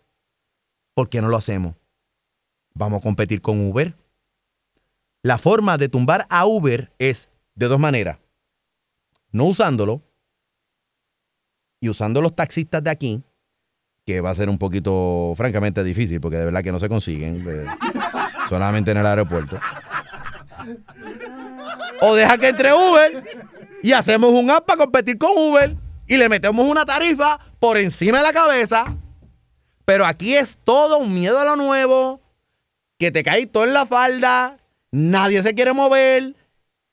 ¿Por qué no lo hacemos? Vamos a competir con Uber. La forma de tumbar a Uber es de dos maneras. No usándolo y usando los taxistas de aquí, que va a ser un poquito, francamente, difícil, porque de verdad que no se consiguen, eh, solamente en el aeropuerto. O deja que entre Uber y hacemos un app para competir con Uber y le metemos una tarifa por encima de la cabeza. Pero aquí es todo un miedo a lo nuevo, que te cae todo en la falda, nadie se quiere mover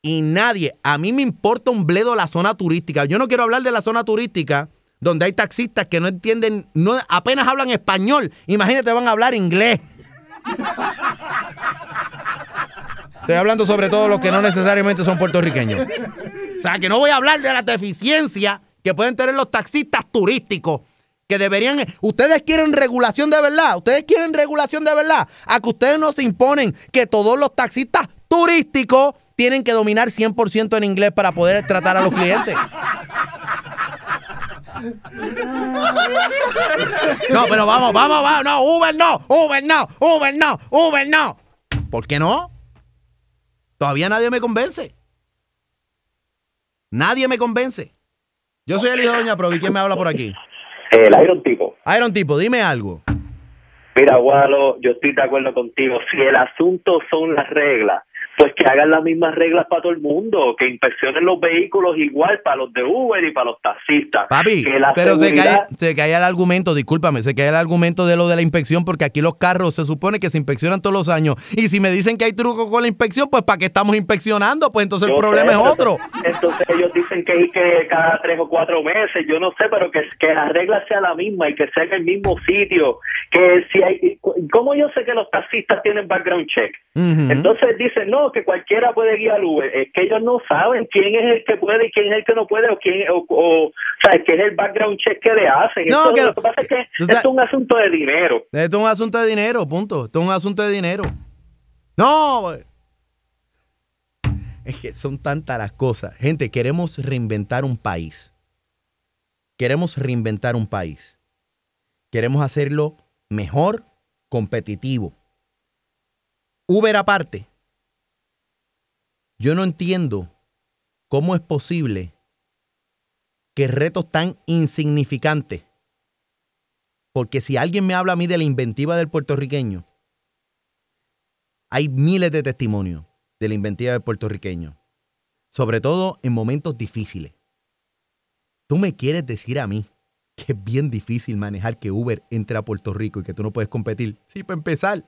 y nadie, a mí me importa un bledo la zona turística. Yo no quiero hablar de la zona turística donde hay taxistas que no entienden, no, apenas hablan español. Imagínate, van a hablar inglés. Estoy hablando sobre todo los que no necesariamente son puertorriqueños. O sea, que no voy a hablar de la deficiencia que pueden tener los taxistas turísticos. Que deberían. Ustedes quieren regulación de verdad. Ustedes quieren regulación de verdad. A que ustedes no se imponen que todos los taxistas turísticos tienen que dominar 100% en inglés para poder tratar a los clientes. No, pero vamos, vamos, vamos. No, Uber no, Uber no, Uber no, Uber no. ¿Por qué no? Todavía nadie me convence. Nadie me convence. Yo soy el hijo de Doña Provi. ¿Quién me habla por aquí? El Iron Tipo. Iron Tipo, dime algo. Mira, Walo, yo estoy de acuerdo contigo. Si el asunto son las reglas, pues que hagan las mismas reglas para todo el mundo, que inspeccionen los vehículos igual para los de Uber y para los taxistas. Papi, que la pero se seguridad- cae, se cae el argumento, discúlpame, se cae el argumento de lo de la inspección porque aquí los carros se supone que se inspeccionan todos los años. Y si me dicen que hay truco con la inspección, pues ¿para qué estamos inspeccionando? Pues entonces el problema sé, es otro. Entonces ellos dicen que, que cada tres o cuatro meses, yo no sé, pero que, que la regla sea la misma y que sea en el mismo sitio. Que si hay, ¿Cómo yo sé que los taxistas tienen background check? Entonces dicen, no, que cualquiera puede guiar Uber. Es que ellos no saben quién es el que puede y quién es el que no puede, o quién, o, o, o sea, qué es el background check que le hacen. No, Esto- que- lo que pasa es que esto es un asunto de dinero. Esto es un asunto de dinero, punto. Esto es un asunto de dinero. No. Es que son tantas las cosas. Gente, queremos reinventar un país. Queremos reinventar un país. Queremos hacerlo mejor, competitivo. Uber aparte. Yo no entiendo cómo es posible que retos tan insignificantes porque si alguien me habla a mí de la inventiva del puertorriqueño, hay miles de testimonios de la inventiva del puertorriqueño, sobre todo en momentos difíciles. Tú me quieres decir a mí que es bien difícil manejar que Uber entre a Puerto Rico y que tú no puedes competir. Sí, para empezar,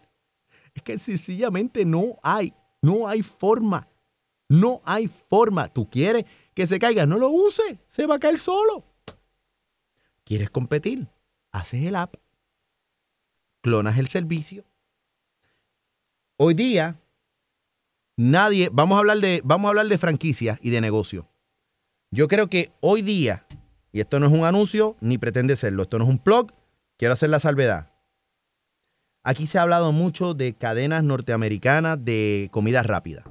es que sencillamente no hay, no hay forma. No hay forma. Tú quieres que se caiga, no lo use, se va a caer solo. ¿Quieres competir? Haces el app, clonas el servicio. Hoy día, nadie, vamos a hablar de, vamos a hablar de franquicias y de negocio. Yo creo que hoy día, y esto no es un anuncio ni pretende serlo, esto no es un blog, quiero hacer la salvedad. Aquí se ha hablado mucho de cadenas norteamericanas de comida rápida.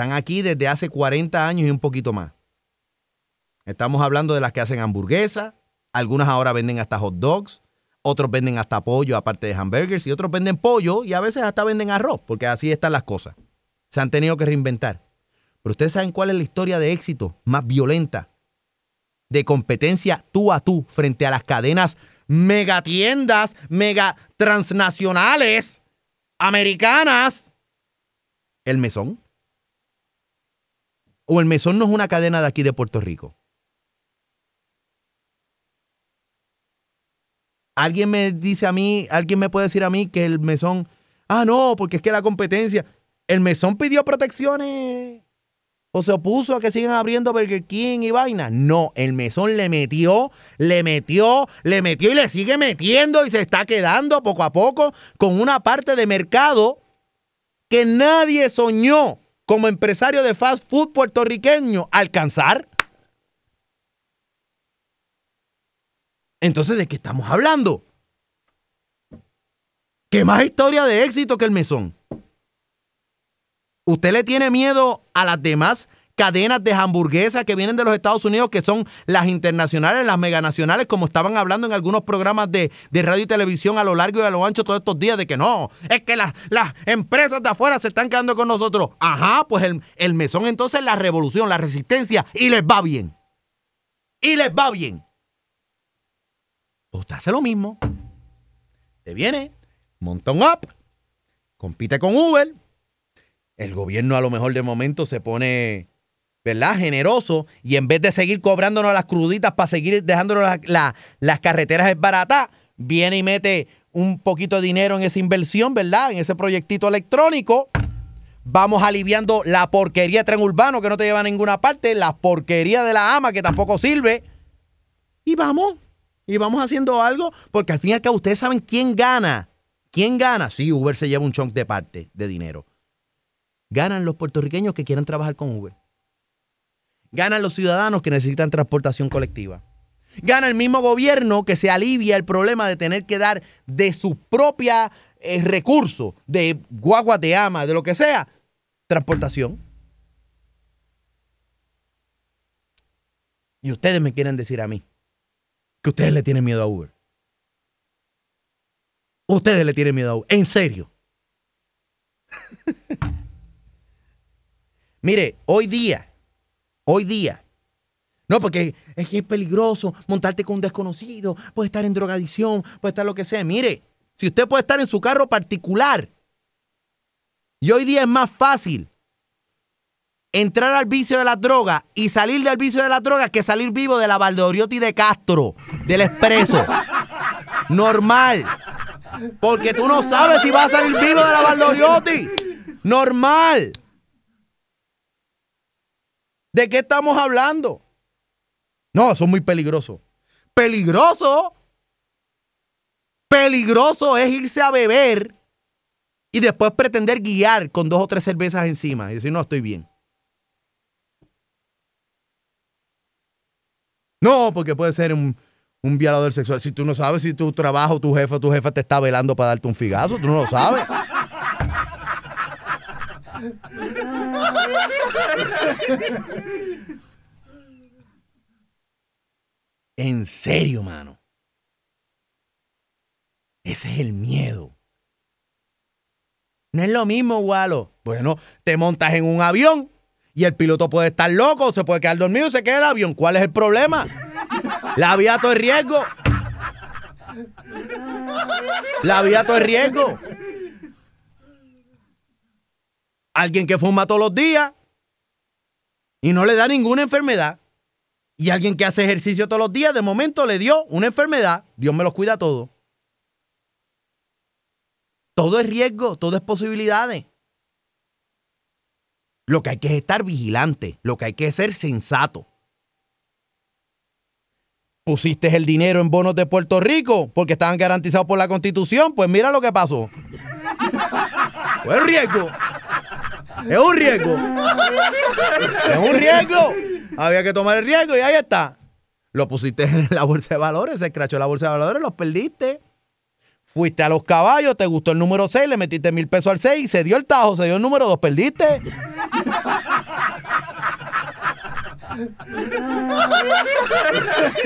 Están aquí desde hace 40 años y un poquito más. Estamos hablando de las que hacen hamburguesas, algunas ahora venden hasta hot dogs, otros venden hasta pollo aparte de hamburgers y otros venden pollo y a veces hasta venden arroz, porque así están las cosas. Se han tenido que reinventar. Pero ustedes saben cuál es la historia de éxito más violenta, de competencia tú a tú frente a las cadenas megatiendas, mega transnacionales, americanas. El mesón. O el mesón no es una cadena de aquí de Puerto Rico. Alguien me dice a mí, alguien me puede decir a mí que el mesón, ah, no, porque es que la competencia, el mesón pidió protecciones o se opuso a que sigan abriendo Burger King y vaina. No, el mesón le metió, le metió, le metió y le sigue metiendo y se está quedando poco a poco con una parte de mercado que nadie soñó como empresario de fast food puertorriqueño alcanzar. Entonces, ¿de qué estamos hablando? ¿Qué más historia de éxito que el mesón? ¿Usted le tiene miedo a las demás cadenas de hamburguesas que vienen de los Estados Unidos, que son las internacionales, las meganacionales, como estaban hablando en algunos programas de, de radio y televisión a lo largo y a lo ancho todos estos días, de que no, es que las, las empresas de afuera se están quedando con nosotros. Ajá, pues el, el mesón entonces la revolución, la resistencia, y les va bien. Y les va bien. Usted hace lo mismo. Te viene, monta un app, compite con Uber. El gobierno a lo mejor de momento se pone, ¿verdad? Generoso y en vez de seguir cobrándonos las cruditas para seguir dejándonos la- la- las carreteras baratas, viene y mete un poquito de dinero en esa inversión, ¿verdad? En ese proyectito electrónico. Vamos aliviando la porquería de tren urbano que no te lleva a ninguna parte, la porquería de la ama que tampoco sirve. Y vamos, y vamos haciendo algo, porque al fin y al cabo ustedes saben quién gana. ¿Quién gana? Sí, Uber se lleva un chunk de parte de dinero. Ganan los puertorriqueños que quieran trabajar con Uber. Ganan los ciudadanos que necesitan transportación colectiva. Gana el mismo gobierno que se alivia el problema de tener que dar de su propia eh, recurso, de guaguas de ama, de lo que sea, transportación. Y ustedes me quieren decir a mí que ustedes le tienen miedo a Uber. Ustedes le tienen miedo a Uber. En serio. [LAUGHS] Mire, hoy día, hoy día, no, porque es que es peligroso montarte con un desconocido, puede estar en drogadicción, puede estar lo que sea. Mire, si usted puede estar en su carro particular, y hoy día es más fácil entrar al vicio de la droga y salir del vicio de la droga que salir vivo de la Valdoriotti de Castro, del expreso. [LAUGHS] Normal. Porque tú no sabes si vas a salir vivo de la Valdoriotti. Normal. ¿De qué estamos hablando? No, eso es muy peligroso. Peligroso. Peligroso es irse a beber y después pretender guiar con dos o tres cervezas encima y decir, no, estoy bien. No, porque puede ser un, un violador sexual. Si tú no sabes si tu trabajo, tu jefe tu jefa te está velando para darte un figazo, tú no lo sabes. [LAUGHS] En serio, mano. Ese es el miedo. No es lo mismo, Walo. Bueno, te montas en un avión y el piloto puede estar loco, se puede quedar dormido y se queda el avión. ¿Cuál es el problema? La vida todo es riesgo. La vida todo es riesgo. Alguien que fuma todos los días y no le da ninguna enfermedad. Y alguien que hace ejercicio todos los días, de momento le dio una enfermedad. Dios me los cuida a todos. Todo es riesgo, todo es posibilidades. Lo que hay que es estar vigilante, lo que hay que es ser sensato. Pusiste el dinero en bonos de Puerto Rico porque estaban garantizados por la Constitución, pues mira lo que pasó. [LAUGHS] Es riesgo. Es un riesgo. Es un riesgo. Había que tomar el riesgo y ahí está. Lo pusiste en la bolsa de valores, se escrachó la bolsa de valores, los perdiste. Fuiste a los caballos, te gustó el número 6, le metiste mil pesos al 6 y se dio el tajo, se dio el número 2, perdiste.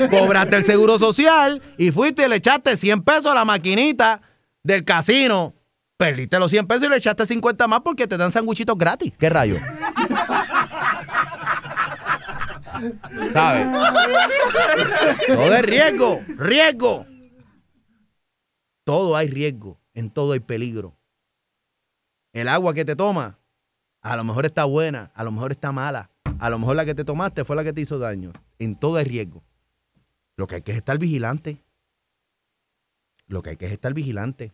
Cobraste el seguro social y fuiste y le echaste 100 pesos a la maquinita del casino. Perdiste los 100 pesos y le echaste 50 más porque te dan sanguichitos gratis. ¿Qué rayo? ¿Sabes? Todo es riesgo, riesgo. Todo hay riesgo, en todo hay peligro. El agua que te tomas, a lo mejor está buena, a lo mejor está mala, a lo mejor la que te tomaste fue la que te hizo daño. En todo hay riesgo. Lo que hay que es estar vigilante. Lo que hay que es estar vigilante.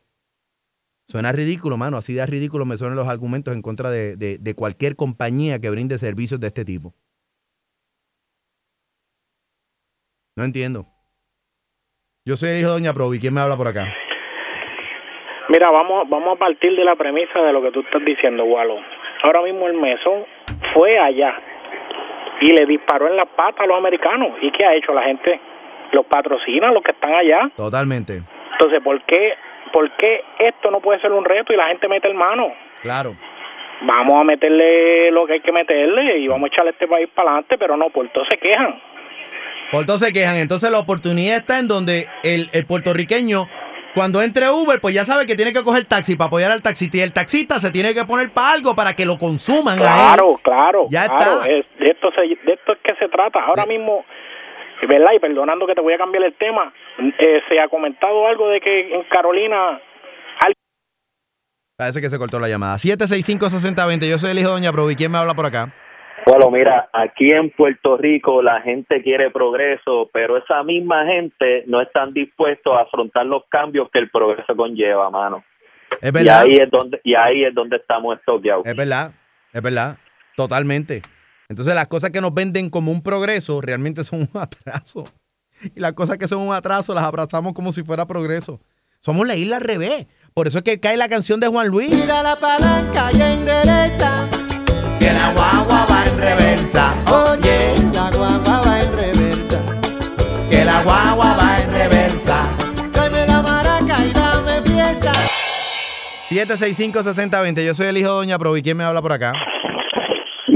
Suena ridículo, mano. Así de ridículo me suenan los argumentos en contra de, de- de cualquier compañía que brinde servicios de este tipo. No entiendo. Yo soy el hijo de Doña Provi. ¿Quién me habla por acá? Mira, vamos, vamos a partir de la premisa de lo que tú estás diciendo, Walo. Ahora mismo el mesón fue allá y le disparó en la pata a los americanos. ¿Y qué ha hecho la gente? Los patrocina, los que están allá. Totalmente. Entonces, ¿por qué, ¿por qué esto no puede ser un reto y la gente mete el mano? Claro. vamos a meterle lo que hay que meterle y vamos a echarle este país para adelante, pero no, por todo se quejan. Por todo se quejan. Entonces la oportunidad está en donde el, el puertorriqueño, cuando entre Uber, pues ya sabe que tiene que coger taxi para apoyar al taxista. Y el taxista se tiene que poner para algo para que lo consuman. Claro, claro. Ya claro, está. es- de, esto se, de esto es que se trata. Ahora mismo, ¿verdad? Y perdonando que te voy a cambiar el tema, eh, se ha comentado algo de que en Carolina Parece que se cortó la llamada. 765-6020. Yo soy el hijo de Doña Provi. ¿Quién me habla por acá? Bueno, mira, aquí en Puerto Rico la gente quiere progreso, pero esa misma gente no están dispuestos a afrontar los cambios que el progreso conlleva, mano. Es Y verdad. ahí es donde y ahí es donde estamos estoqueados. Es verdad. Es verdad. Totalmente. Entonces las cosas que nos venden como un progreso realmente son un [LAUGHS] atraso. [LAUGHS] Y las cosas que son un atraso las abrazamos como si fuera progreso. Somos la isla al revés. Por eso es que cae la canción de Juan Luis. Tira la palanca y endereza. Que la guagua va en reversa. Oye, la guagua va en reversa. Que la guagua va en reversa. Tráeme la maraca y dame fiesta. 765-6020. Yo soy el hijo de Doña Provi. ¿Quién me habla por acá?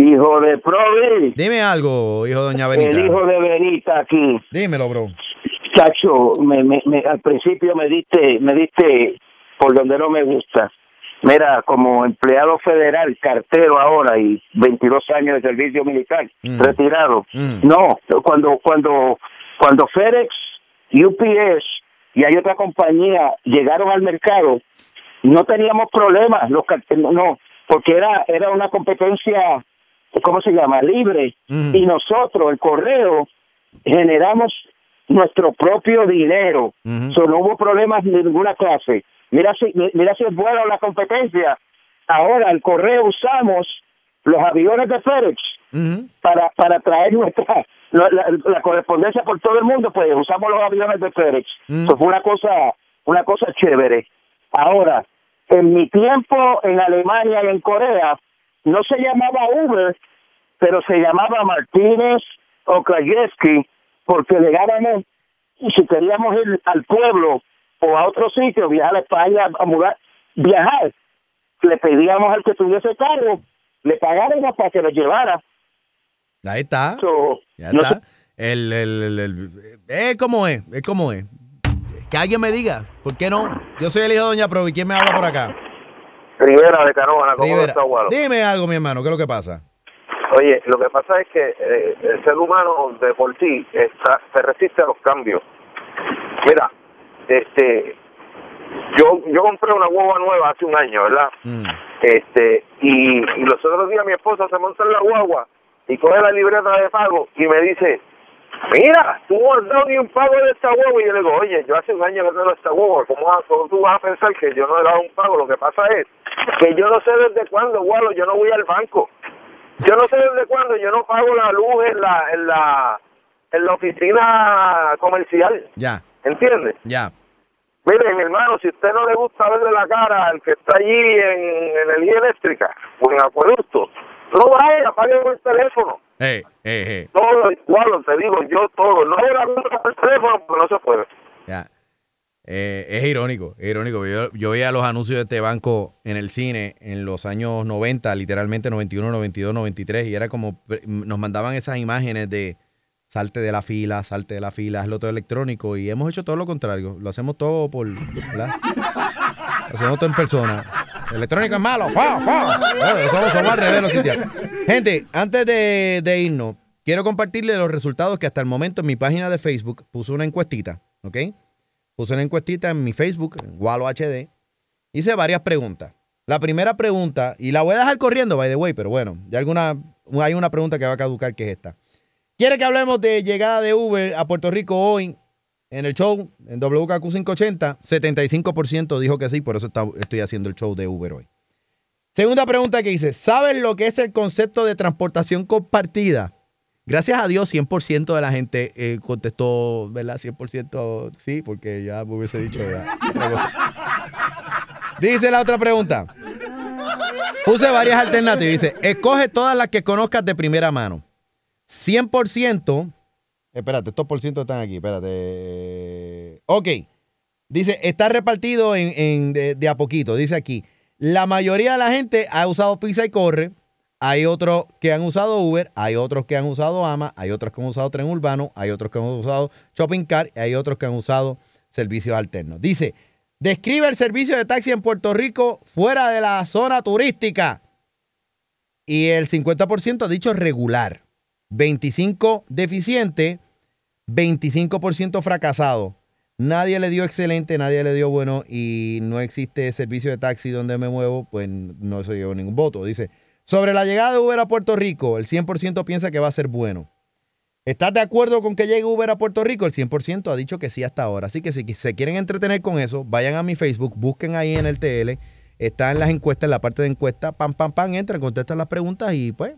Hijo de Provi. Dime algo, hijo de Doña Benita. El hijo de Benita aquí. Dímelo, bro. Chacho, me, me, me- al principio me diste, me diste por donde no me gusta. Mira, como empleado federal, cartero ahora y 22 años de servicio militar, Mm. retirado. Mm. No, cuando cuando cuando FedEx, UPS y hay otra compañía llegaron al mercado, no teníamos problemas, los no, porque era era una competencia, ¿cómo se llama? Libre. Y nosotros, el correo, generamos nuestro propio dinero. So, no hubo problemas de ninguna clase. Mira si, mira si es buena la competencia. Ahora, el correo usamos los aviones de FedEx para, para traer nuestra la, la- la correspondencia por todo el mundo, pues usamos los aviones de FedEx. Eso fue una cosa, una cosa chévere. Ahora, en mi tiempo en Alemania y en Corea, no se llamaba Uber, pero se llamaba Martínez o Krajewski, porque llegábamos, y si queríamos ir al pueblo o a otro sitio, viajar a España, a mudar, viajar, le pedíamos al que tuviese cargo, le pagáramos para que lo llevara. Ahí está. ya no está. El, el, el- el- es como es, es como es. Que alguien me diga, ¿por qué no? Yo soy el hijo de Doña Provi. ¿Quién me habla por acá? Rivera de Canoana, ¿cómo Rivera. está? Dime algo, mi hermano, ¿qué es lo que pasa? Oye, lo que pasa es que eh, el ser humano de por sí está, se resiste a los cambios. Mira, este, yo yo compré una guagua nueva hace un año, ¿verdad? Este, y, y los otros días mi esposa se monta en la guagua y coge la libreta de pago y me dice, mira, tú no has dado ni un pago de esta guagua. Y yo le digo, oye, yo hace un año que no esta guagua, ¿cómo, vas- cómo tú vas a pensar que yo no he dado un pago? Lo que pasa es que yo no sé desde cuándo, gualo, yo no voy al banco. Yo no sé desde cuándo, yo no pago la luz en la, en la, en la oficina comercial, Ya, ¿entiendes? ya. Mire, mi hermano, si a usted no le gusta verle la cara al que está allí en energía eléctrica o en acueducto, no vaya, apague por el teléfono. Eh, eh, eh. Todo, igual, te digo yo todo. No compra por el teléfono porque no se puede. Ya. Eh, es irónico, es irónico. Yo, yo veía los anuncios de este banco en el cine en los años 90, literalmente 91, 92, 93, y era como nos mandaban esas imágenes de salte de la fila, salte de la fila, hazlo todo electrónico, y hemos hecho todo lo contrario. Lo hacemos todo por. ¿verdad? Lo hacemos todo en persona. Electrónico es malo. ¡Fua, fua! Eh, Somos, somos al revés los cristianos. Gente, antes de, irnos, quiero compartirles los resultados que hasta el momento en mi página de Facebook puso una encuestita, ¿ok? Puse una encuestita en mi Facebook, en HD. Hice varias preguntas. La primera pregunta, y la voy a dejar corriendo, by the way, pero bueno, ya alguna, hay una pregunta que va a caducar que es esta. ¿Quiere que hablemos de llegada de Uber a Puerto Rico hoy en el show, en WKQ 580? 75% dijo que sí, por eso estoy haciendo el show de Uber hoy. Segunda pregunta que hice, ¿saben lo que es el concepto de transportación compartida? Gracias a Dios, 100% de la gente eh, contestó, ¿verdad? 100% sí, porque ya me hubiese dicho. [LAUGHS] Dice la otra pregunta. Puse varias alternativas. Dice, escoge todas las que conozcas de primera mano. 100%. Espérate, estos por ciento están aquí. Espérate. Ok. Dice, está repartido en, en- de, de a poquito. Dice aquí, La mayoría de la gente ha usado Pizza y Corre. Hay otros que han usado Uber, hay otros que han usado Ama, hay otros que han usado Tren Urbano, hay otros que han usado Shopping Car y hay otros que han usado servicios alternos. Dice, describe el servicio de taxi en Puerto Rico fuera de la zona turística. Y el 50% ha dicho regular, 25% deficiente, 25% fracasado. Nadie le dio excelente, nadie le dio bueno y no existe servicio de taxi donde me muevo, pues no se dio ningún voto. Dice, sobre la llegada de Uber a Puerto Rico, el 100% piensa que va a ser bueno. ¿Estás de acuerdo con que llegue Uber a Puerto Rico? El 100% ha dicho que sí hasta ahora. Así que si se quieren entretener con eso, vayan a mi Facebook, busquen ahí en el TL, está en las encuestas, en la parte de encuesta, pam, pam, pam, entran, contestan las preguntas y pues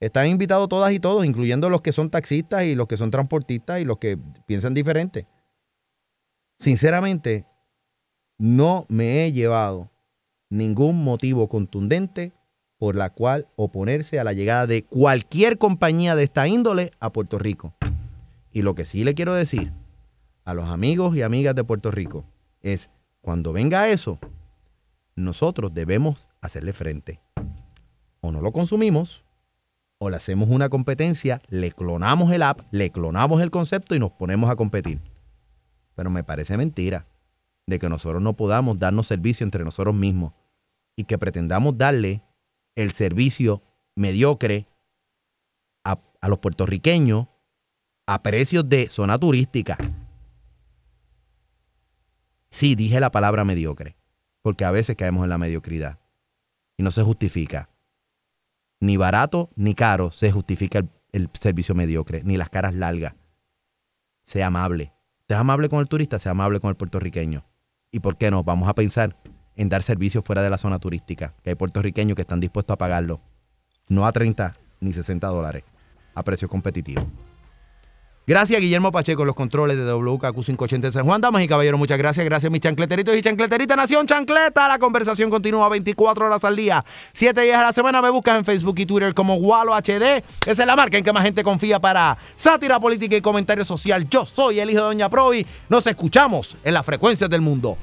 están invitados todas y todos, incluyendo los que son taxistas y los que son transportistas y los que piensan diferente. Sinceramente, no me he llevado ningún motivo contundente por la cual oponerse a la llegada de cualquier compañía de esta índole a Puerto Rico. Y lo que sí le quiero decir a los amigos y amigas de Puerto Rico es, cuando venga eso, nosotros debemos hacerle frente. O no lo consumimos, o le hacemos una competencia, le clonamos el app, le clonamos el concepto y nos ponemos a competir. Pero me parece mentira de que nosotros no podamos darnos servicio entre nosotros mismos y que pretendamos darle el servicio mediocre a, los puertorriqueños a precios de zona turística. Sí, dije la palabra mediocre, porque a veces caemos en la mediocridad y no se justifica. Ni barato ni caro se justifica el, el servicio mediocre, ni las caras largas. Sea amable. Sea amable con el turista, sea amable con el puertorriqueño. ¿Y por qué no? Vamos a pensar en dar servicio fuera de la zona turística, que hay puertorriqueños que están dispuestos a pagarlo, no a 30 ni 60 dólares, a precio competitivo. Gracias, Guillermo Pacheco, los controles de WKQ 580 de San Juan. Damas y caballeros, muchas gracias. Gracias, mis chancleteritos y chancleteritas. Nación Chancleta. La conversación continúa 24 horas al día, 7 días a la semana. Me buscas en Facebook y Twitter como Walo HD. Esa es la marca en que más gente confía para sátira política y comentario social. Yo soy el hijo de Doña Provi. Nos escuchamos en las frecuencias del mundo.